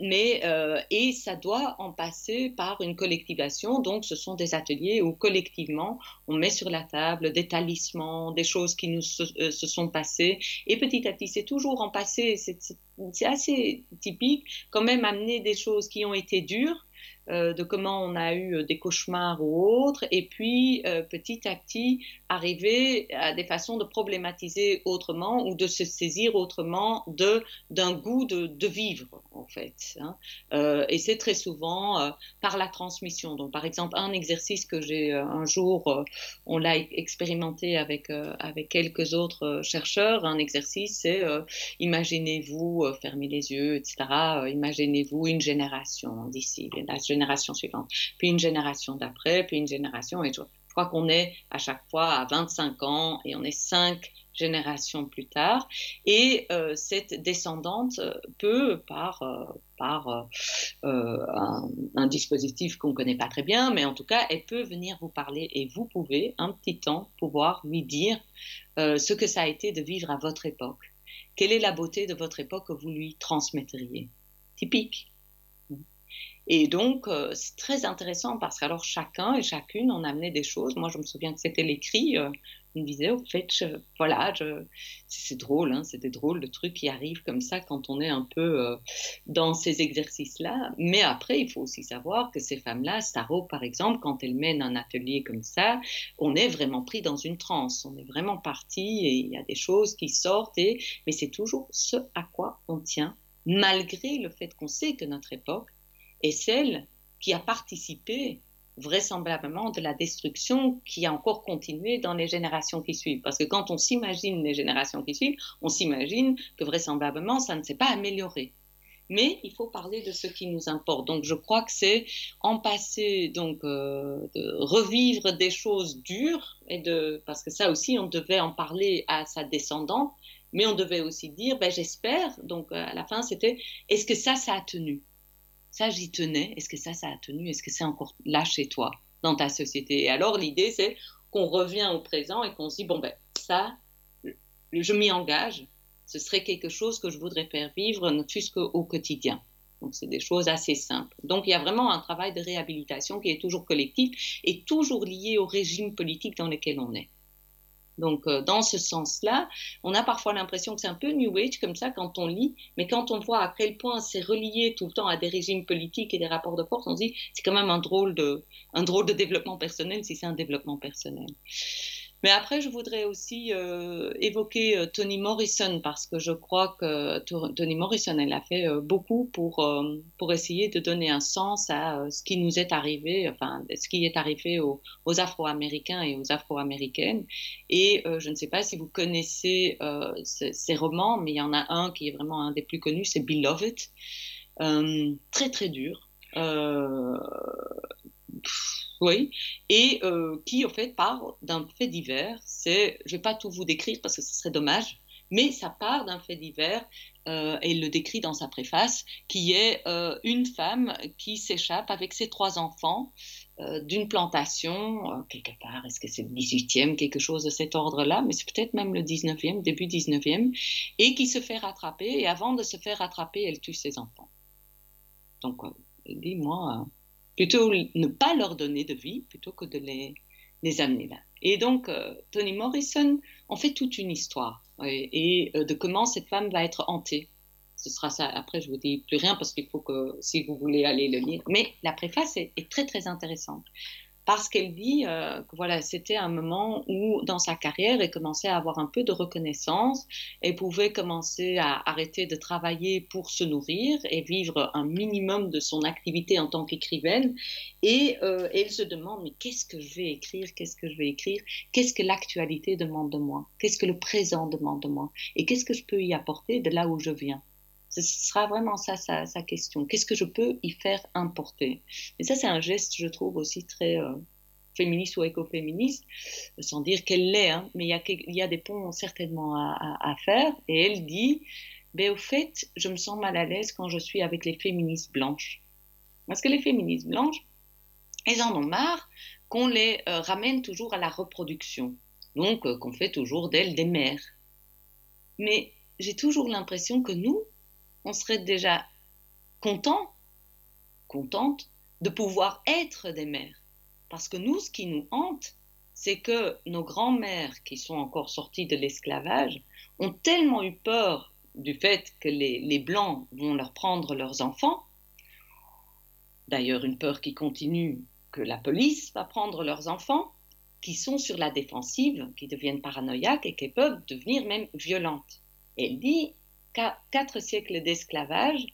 mais et ça doit en passer par une collectivation. Donc, ce sont des ateliers où collectivement on met sur la table des talismans, des choses qui nous se, se sont passées, et petit à petit, c'est toujours en passé c'est assez typique, quand même amener des choses qui ont été dures euh, de comment on a eu euh, des cauchemars ou autres, et puis euh, petit à petit arriver à des façons de problématiser autrement ou de se saisir autrement de d'un goût de, de, vivre en fait. Hein. et c'est très souvent par la transmission. Donc par exemple un exercice que j'ai un jour, on l'a expérimenté avec avec quelques autres chercheurs. Un exercice, c'est imaginez-vous fermez les yeux, etc. imaginez-vous une génération d'ici, suivante, puis une génération d'après, puis une génération, et je crois qu'on est à chaque fois à 25 ans et on est cinq générations plus tard. Et euh, cette descendante peut, par, euh, par euh, un, dispositif qu'on ne connaît pas très bien, mais en tout cas, elle peut venir vous parler et vous pouvez, un petit temps, pouvoir lui dire ce que ça a été de vivre à votre époque. Quelle est la beauté de votre époque que vous lui transmettriez? Typique. Et donc, euh, c'est très intéressant parce qu'alors chacun et chacune en amenait des choses. Moi, je me souviens que c'était l'écrit. Euh, une vidéo, en fait, voilà, c'est drôle, hein, c'est des drôles de trucs qui arrivent comme ça quand on est un peu euh, dans ces exercices-là. Mais après, il faut aussi savoir que ces femmes-là, Staro par exemple, quand elles mènent un atelier comme ça, on est vraiment pris dans une transe, on est vraiment parti et il y a des choses qui sortent, mais c'est toujours ce à quoi on tient, malgré le fait qu'on sait que notre époque est celle qui a participé vraisemblablement de la destruction qui a encore continué dans les générations qui suivent. Parce que quand on s'imagine les générations qui suivent, on s'imagine que vraisemblablement ça ne s'est pas amélioré. Mais il faut parler de ce qui nous importe. Donc je crois que c'est en passer, donc euh, de revivre des choses dures, et de, parce que ça aussi on devait en parler à sa descendante, mais on devait aussi dire, ben, j'espère, donc à la fin c'était, est-ce que ça, ça a tenu? Ça, j'y tenais. Est-ce que ça, ça a tenu? Est-ce que c'est encore là chez toi, dans ta société? Et alors, l'idée, c'est qu'on revient au présent et qu'on se dit, bon, ben, ça, je m'y engage. Ce serait quelque chose que je voudrais faire vivre, ne fût-ce qu'au quotidien. Donc, c'est des choses assez simples. Donc, il y a vraiment un travail de réhabilitation qui est toujours collectif et toujours lié au régime politique dans lequel on est. Donc, euh, dans ce sens-là, on a parfois l'impression que c'est un peu New Age comme ça quand on lit, mais quand on voit à quel point c'est relié tout le temps à des régimes politiques et des rapports de force, on se dit c'est quand même un drôle de, un drôle de développement personnel si c'est un développement personnel. Mais après, je voudrais aussi euh, évoquer euh, Toni Morrison parce que je crois que Toni Morrison, elle a fait euh, beaucoup pour, euh, pour essayer de donner un sens à ce qui nous est arrivé, enfin, ce qui est arrivé aux, aux Afro-Américains et aux Afro-Américaines. Et je ne sais pas si vous connaissez ces romans, mais il y en a un qui est vraiment un des plus connus, c'est Beloved. très, très dur. Oui, et euh, qui en fait part d'un fait divers. C'est, je vais pas tout vous décrire parce que ce serait dommage, mais ça part d'un fait divers. Euh, et il le décrit dans sa préface, qui est euh, une femme qui s'échappe avec ses trois enfants euh, d'une plantation, euh, quelque part, est-ce que c'est le 18e, quelque chose de cet ordre-là, mais c'est peut-être même le 19e, début 19e, et qui se fait rattraper, et avant de se faire rattraper, elle tue ses enfants. Donc, elle dit, moi, plutôt ne pas leur donner de vie plutôt que de les, les amener là. Et donc, euh, Toni Morrison en fait toute une histoire et, euh, de comment cette femme va être hantée. Ce sera ça. Après, je vous dis plus rien parce qu'il faut que, si vous voulez aller le lire. Mais la préface est, est très, très intéressante parce qu'elle dit euh, que voilà, c'était un moment où dans sa carrière, elle commençait à avoir un peu de reconnaissance, elle pouvait commencer à arrêter de travailler pour se nourrir et vivre un minimum de son activité en tant qu'écrivaine. Et euh, elle se demande, mais qu'est-ce que je vais écrire? Qu'est-ce que je vais écrire? Qu'est-ce que l'actualité demande de moi? Qu'est-ce que le présent demande de moi? Et qu'est-ce que je peux y apporter de là où je viens? Ce sera vraiment ça sa, question. Qu'est-ce que je peux y faire importer? Et ça, c'est un geste, je trouve, aussi très euh, féministe ou écoféministe, sans dire qu'elle l'est, hein, mais il y, a, y, a, des ponts certainement à, à, faire. Et elle dit ben, au fait, je me sens mal à l'aise quand je suis avec les féministes blanches. Parce que les féministes blanches, elles en ont marre qu'on les euh, ramène toujours à la reproduction. Donc, euh, qu'on fait toujours d'elles des mères. Mais j'ai toujours l'impression que nous, on serait déjà contents, contentes de pouvoir être des mères. Parce que nous, ce qui nous hante, c'est que nos grands-mères qui sont encore sorties de l'esclavage ont tellement eu peur du fait que les, Blancs vont leur prendre leurs enfants, d'ailleurs une peur qui continue, que la police va prendre leurs enfants, qui sont sur la défensive, qui deviennent paranoïaques et qui peuvent devenir même violentes. elle dit quatre siècles d'esclavage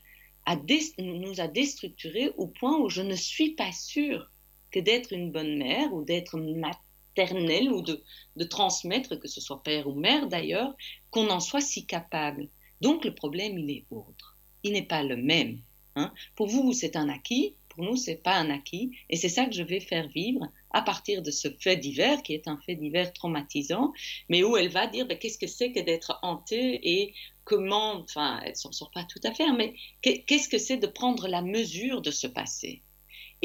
nous a déstructurés au point où je ne suis pas sûre que d'être une bonne mère ou d'être maternelle ou de, transmettre, que ce soit père ou mère d'ailleurs, qu'on en soit si capable. Donc le problème, il est autre. Il n'est pas le même. Hein. Pour vous, c'est un acquis. Pour nous, c'est pas un acquis. Et c'est ça que je vais faire vivre à partir de ce fait divers, qui est un fait divers traumatisant, mais où elle va dire ben, qu'est-ce que c'est que d'être hantée et comment, enfin, elle s'en sort pas tout à fait, hein, mais qu'est-ce que c'est de prendre la mesure de ce passé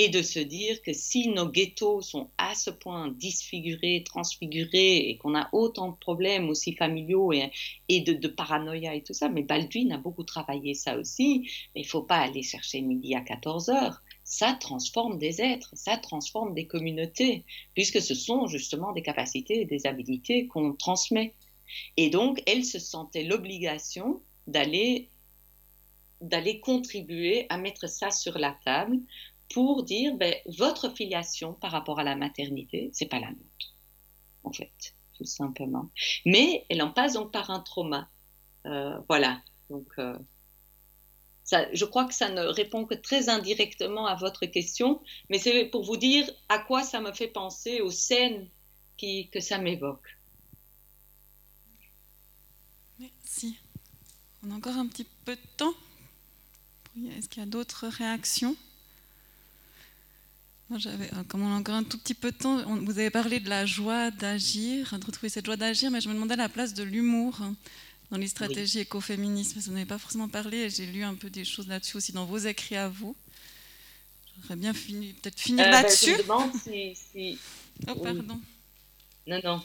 et de se dire que si nos ghettos sont à ce point disfigurés, transfigurés, et qu'on a autant de problèmes aussi familiaux et, et de, paranoïa et tout ça, mais Baldwin a beaucoup travaillé ça aussi, mais il faut pas aller chercher midi à 14 heures. Ça transforme des êtres, ça transforme des communautés, puisque ce sont justement des capacités et des habilités qu'on transmet. Et donc, elle se sentait l'obligation d'aller d'aller contribuer à mettre ça sur la table pour dire ben, votre filiation par rapport à la maternité, c'est pas la nôtre, en fait, tout simplement. Mais elle en passe donc par un trauma. Euh, voilà. Donc, euh, je crois que ça ne répond que très indirectement à votre question, mais c'est pour vous dire à quoi ça me fait penser aux scènes que ça m'évoque. Merci. On a encore un petit peu de temps. Est-ce qu'il y a d'autres réactions? Euh, comme on a encore un tout petit peu de temps, vous avez parlé de la joie d'agir, de retrouver cette joie d'agir, mais je me demandais la place de l'humour dans les stratégies écoféministes, parce que vous n'avez pas forcément parlé, j'ai lu un peu des choses là-dessus aussi dans vos écrits à vous. J'aurais bien fini, peut-être finir euh, ben, là-dessus. je me demande si... Oh, pardon. Non, non.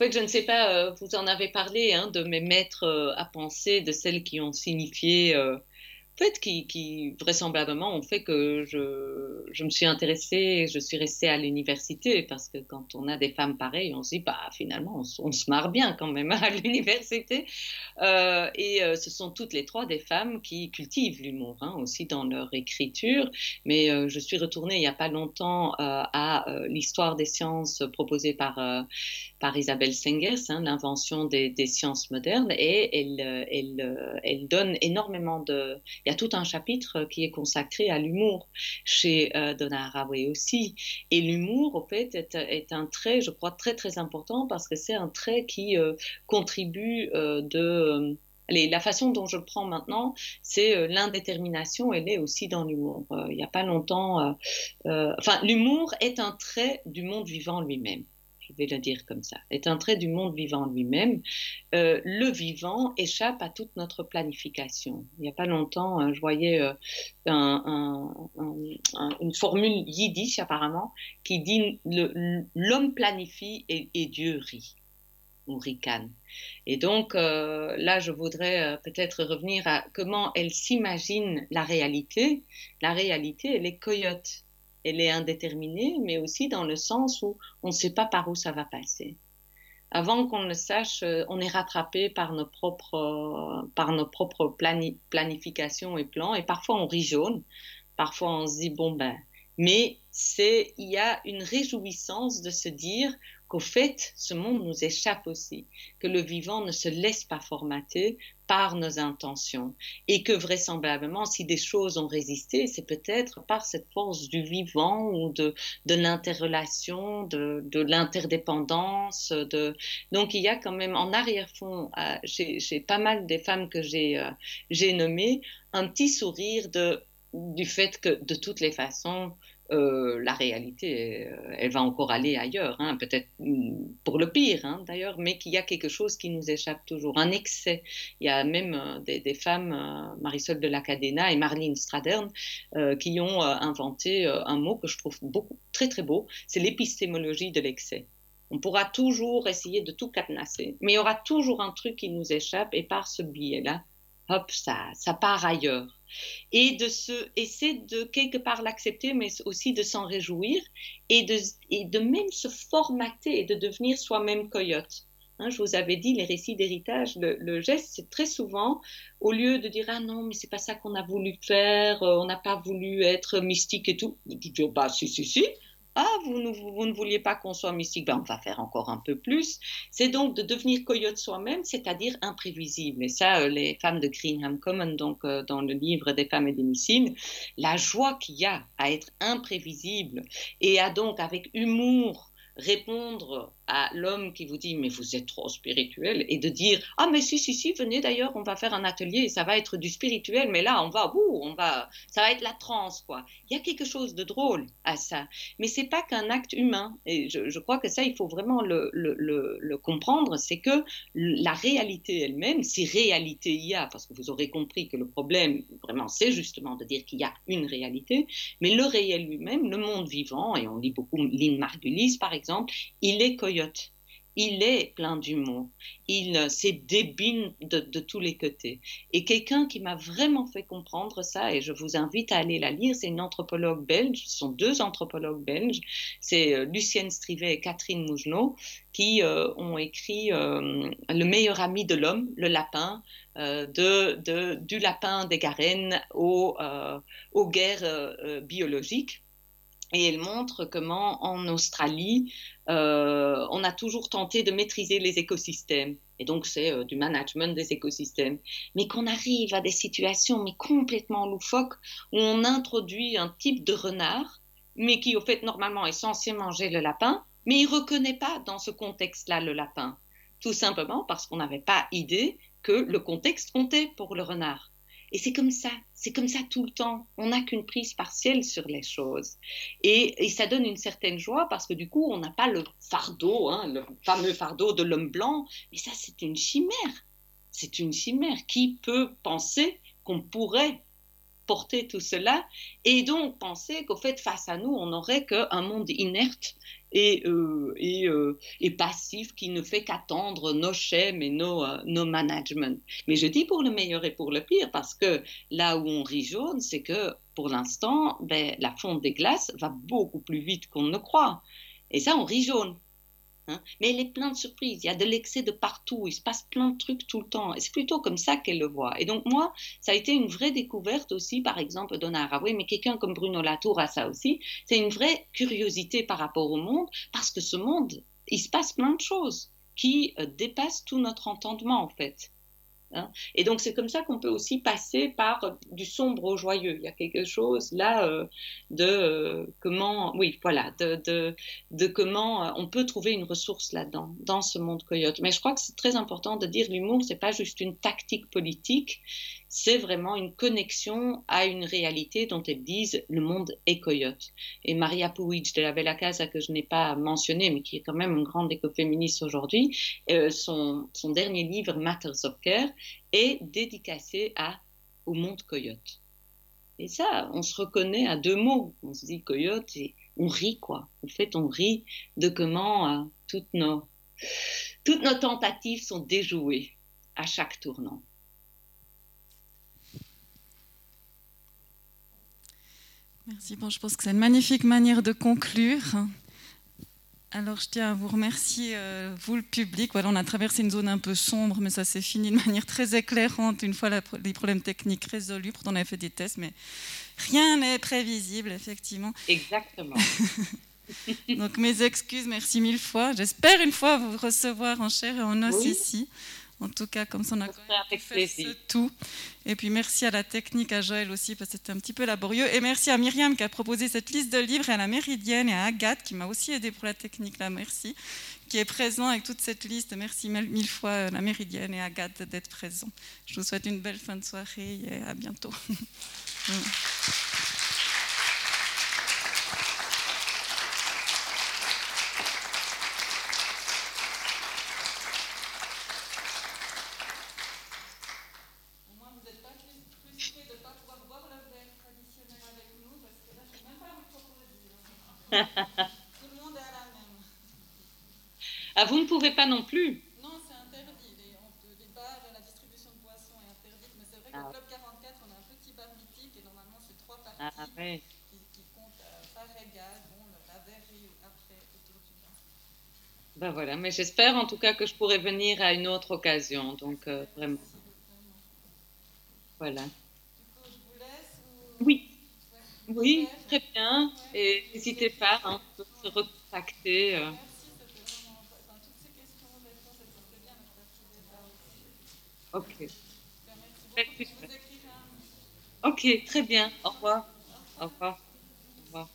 Je ne sais pas, euh, vous en avez parlé hein, de mes maîtres à penser, de celles qui ont signifié fait, qui, vraisemblablement ont fait que je, je me suis intéressée, je suis restée à l'université, parce que quand on a des femmes pareilles, on se dit, bah, finalement, on, se marre bien quand même *laughs* à l'université. Euh, et euh, ce sont toutes les trois des femmes qui cultivent l'humour, hein, aussi dans leur écriture. Mais euh, je suis retournée il n'y a pas longtemps à l'histoire des sciences proposée par par Isabelle Sengers, hein, l'invention des, sciences modernes, et elle, elle, donne énormément de... Il y a tout un chapitre qui est consacré à l'humour chez euh, Donna Haraway aussi. Et l'humour, au fait, est, un trait, je crois, très très important parce que c'est un trait qui contribue de... Allez, la façon dont je le prends maintenant, c'est l'indétermination, elle est aussi dans l'humour. il n'y a pas longtemps... enfin, l'humour est un trait du monde vivant lui-même je vais le dire comme ça, est un trait du monde vivant lui-même. Euh, le vivant échappe à toute notre planification. Il n'y a pas longtemps, euh, je voyais euh, une formule yiddish apparemment qui dit l'homme planifie et, Dieu rit ou ricane. Et donc là, je voudrais peut-être revenir à comment elle s'imagine la réalité. La réalité, elle est coyote elle est indéterminée, mais aussi dans le sens où on ne sait pas par où ça va passer. Avant qu'on le sache, euh, on est rattrapé par nos propres, par nos propres planifications et plans, et parfois on rit jaune, parfois on se dit bon ben, mais c'est, il y a une réjouissance de se dire qu'au fait, ce monde nous échappe aussi, que le vivant ne se laisse pas formater par nos intentions et que vraisemblablement, si des choses ont résisté, c'est peut-être par cette force du vivant ou de, de l'interrelation, de, de l'interdépendance. Donc il y a quand même en arrière-fond, euh, chez, pas mal des femmes que j'ai euh, nommées, un petit sourire du fait que de toutes les façons, euh, la réalité, euh, elle va encore aller ailleurs, hein, peut-être mm, pour le pire hein, d'ailleurs, mais qu'il y a quelque chose qui nous échappe toujours, un excès. Il y a même euh, des, femmes, Marisol de la Cadena et Marlene Stradern, qui ont inventé un mot que je trouve beaucoup, très très beau, c'est l'épistémologie de l'excès. On pourra toujours essayer de tout cadenasser, mais il y aura toujours un truc qui nous échappe et par ce biais-là, hop, ça, ça part ailleurs et de se, essayer de quelque part l'accepter, mais aussi de s'en réjouir et de, et de même se formater et de devenir soi-même coyote. Hein, je vous avais dit, les récits d'héritage, le, geste, c'est très souvent, au lieu de dire ah non, mais c'est pas ça qu'on a voulu faire, euh, on n'a pas voulu être mystique et tout, vous dites bah si si si, ah, vous ne, vouliez pas qu'on soit mystique, ben, on va faire encore un peu plus. C'est donc de devenir coyote soi-même, c'est-à-dire imprévisible. Et ça, euh, les femmes de Greenham Common, donc euh, dans le livre des femmes et des missiles, la joie qu'il y a à être imprévisible et à donc avec humour répondre à l'homme qui vous dit mais vous êtes trop spirituel et de dire ah mais si si si venez d'ailleurs on va faire un atelier ça va être du spirituel mais là on va ouh, on va ça va être la transe quoi il y a quelque chose de drôle à ça. Mais c'est pas qu'un acte humain. Et je, crois que ça il faut vraiment le, le, comprendre c'est que la réalité elle-même si réalité il y a parce que vous aurez compris que le problème vraiment c'est justement de dire qu'il y a une réalité mais le réel lui-même le monde vivant et on lit beaucoup Lynn Margulis par exemple il est il est plein d'humour. Il euh, s'est débine de, tous les côtés. Et quelqu'un qui m'a vraiment fait comprendre ça, et je vous invite à aller la lire, c'est une anthropologue belge, ce sont deux anthropologues belges, c'est euh, Lucienne Strivet et Catherine Mougenot, qui euh, ont écrit Le meilleur ami de l'homme, le lapin, de, du lapin des Garennes aux guerres biologiques. Et elle montre comment en Australie, euh, on a toujours tenté de maîtriser les écosystèmes. Et donc, c'est euh, du management des écosystèmes. Mais qu'on arrive à des situations mais complètement loufoques où on introduit un type de renard, mais qui, au fait, normalement est censé manger le lapin, mais il ne reconnaît pas dans ce contexte-là le lapin. Tout simplement parce qu'on n'avait pas idée que le contexte comptait pour le renard. Et c'est comme ça, c'est comme ça tout le temps. On n'a qu'une prise partielle sur les choses. Et, ça donne une certaine joie parce que du coup, on n'a pas le fardeau, hein, le fameux fardeau de l'homme blanc. Mais ça, c'est une chimère. C'est une chimère. Qui peut penser qu'on pourrait porter tout cela et donc penser qu'au fait face à nous on n'aurait qu'un monde inerte et, euh, euh, et, passif qui ne fait qu'attendre nos schèmes et nos, euh, nos managements. Mais je dis pour le meilleur et pour le pire parce que là où on rit jaune, c'est que pour l'instant, ben, la fonte des glaces va beaucoup plus vite qu'on ne croit. Et ça, on rit jaune. Hein. Mais elle est pleine de surprises. Il y a de l'excès de partout. Il se passe plein de trucs tout le temps. Et c'est plutôt comme ça qu'elle le voit. Et donc, moi, ça a été une vraie découverte aussi, par exemple, Donna Haraway, mais quelqu'un comme Bruno Latour a ça aussi. C'est une vraie curiosité par rapport au monde, parce que ce monde, il se passe plein de choses qui euh, dépassent tout notre entendement, en fait. Hein. Et donc c'est comme ça qu'on peut aussi passer par du sombre au joyeux. Il y a quelque chose là euh, de euh, de, comment euh, on peut trouver une ressource là-dedans, dans ce monde coyote. Mais je crois que c'est très important de dire l'humour, c'est pas juste une tactique politique, c'est vraiment une connexion à une réalité dont elles disent le monde est coyote. Et Maria Puig de la Bella Casa, que je n'ai pas mentionné, mais qui est quand même une grande écoféministe aujourd'hui, euh, son, son, dernier livre, Matters of Care, est dédicacé à, au monde coyote. Et ça, on se reconnaît à deux mots. On se dit coyote et on rit, quoi. En fait, on rit de comment euh, toutes, nos, toutes nos tentatives sont déjouées à chaque tournant. Merci. Bon, je pense que c'est une magnifique manière de conclure. Alors, je tiens à vous remercier, euh, vous le public. Voilà, on a traversé une zone un peu sombre, mais ça s'est fini de *laughs* manière très éclairante une fois les problèmes techniques résolus. Pourtant, on avait fait des tests, mais rien n'est prévisible, effectivement. Exactement. *laughs* Donc, mes excuses, merci mille fois. J'espère une fois vous recevoir en chair et en os ici. En tout cas, comme ça, on a fait ce tout. Et puis, merci à la technique, à Joël aussi, parce que c'était un petit peu laborieux. Et merci à Myriam qui a proposé cette liste de livres, et à la Méridienne, et à Agathe qui m'a aussi aidé pour la technique, là, merci, qui est présent avec toute cette liste. Merci mille fois, la Méridienne et Agathe, d'être présents. Je vous souhaite une belle fin de soirée et à bientôt. *laughs* Tout le monde à la même. Ah, vous ne pouvez pas non plus Non, c'est interdit. Les, bars, la distribution de boissons est interdite. Mais c'est vrai qu'au Ah. Club 44, on a un petit bar mythique et normalement, c'est trois parties Ah, ouais. qui, qui comptent euh, par égal. Bon, la verrerie après autour du bar. Ben voilà, mais j'espère en tout cas que je pourrai venir à une autre occasion. Donc, euh, vraiment, voilà. Du coup, je vous laisse. ou- Oui. Oui, très bien. Et n'hésitez pas, hein, on peut se recontacter. euh. Ok. Ok, très bien. Au revoir. Au revoir. Au revoir.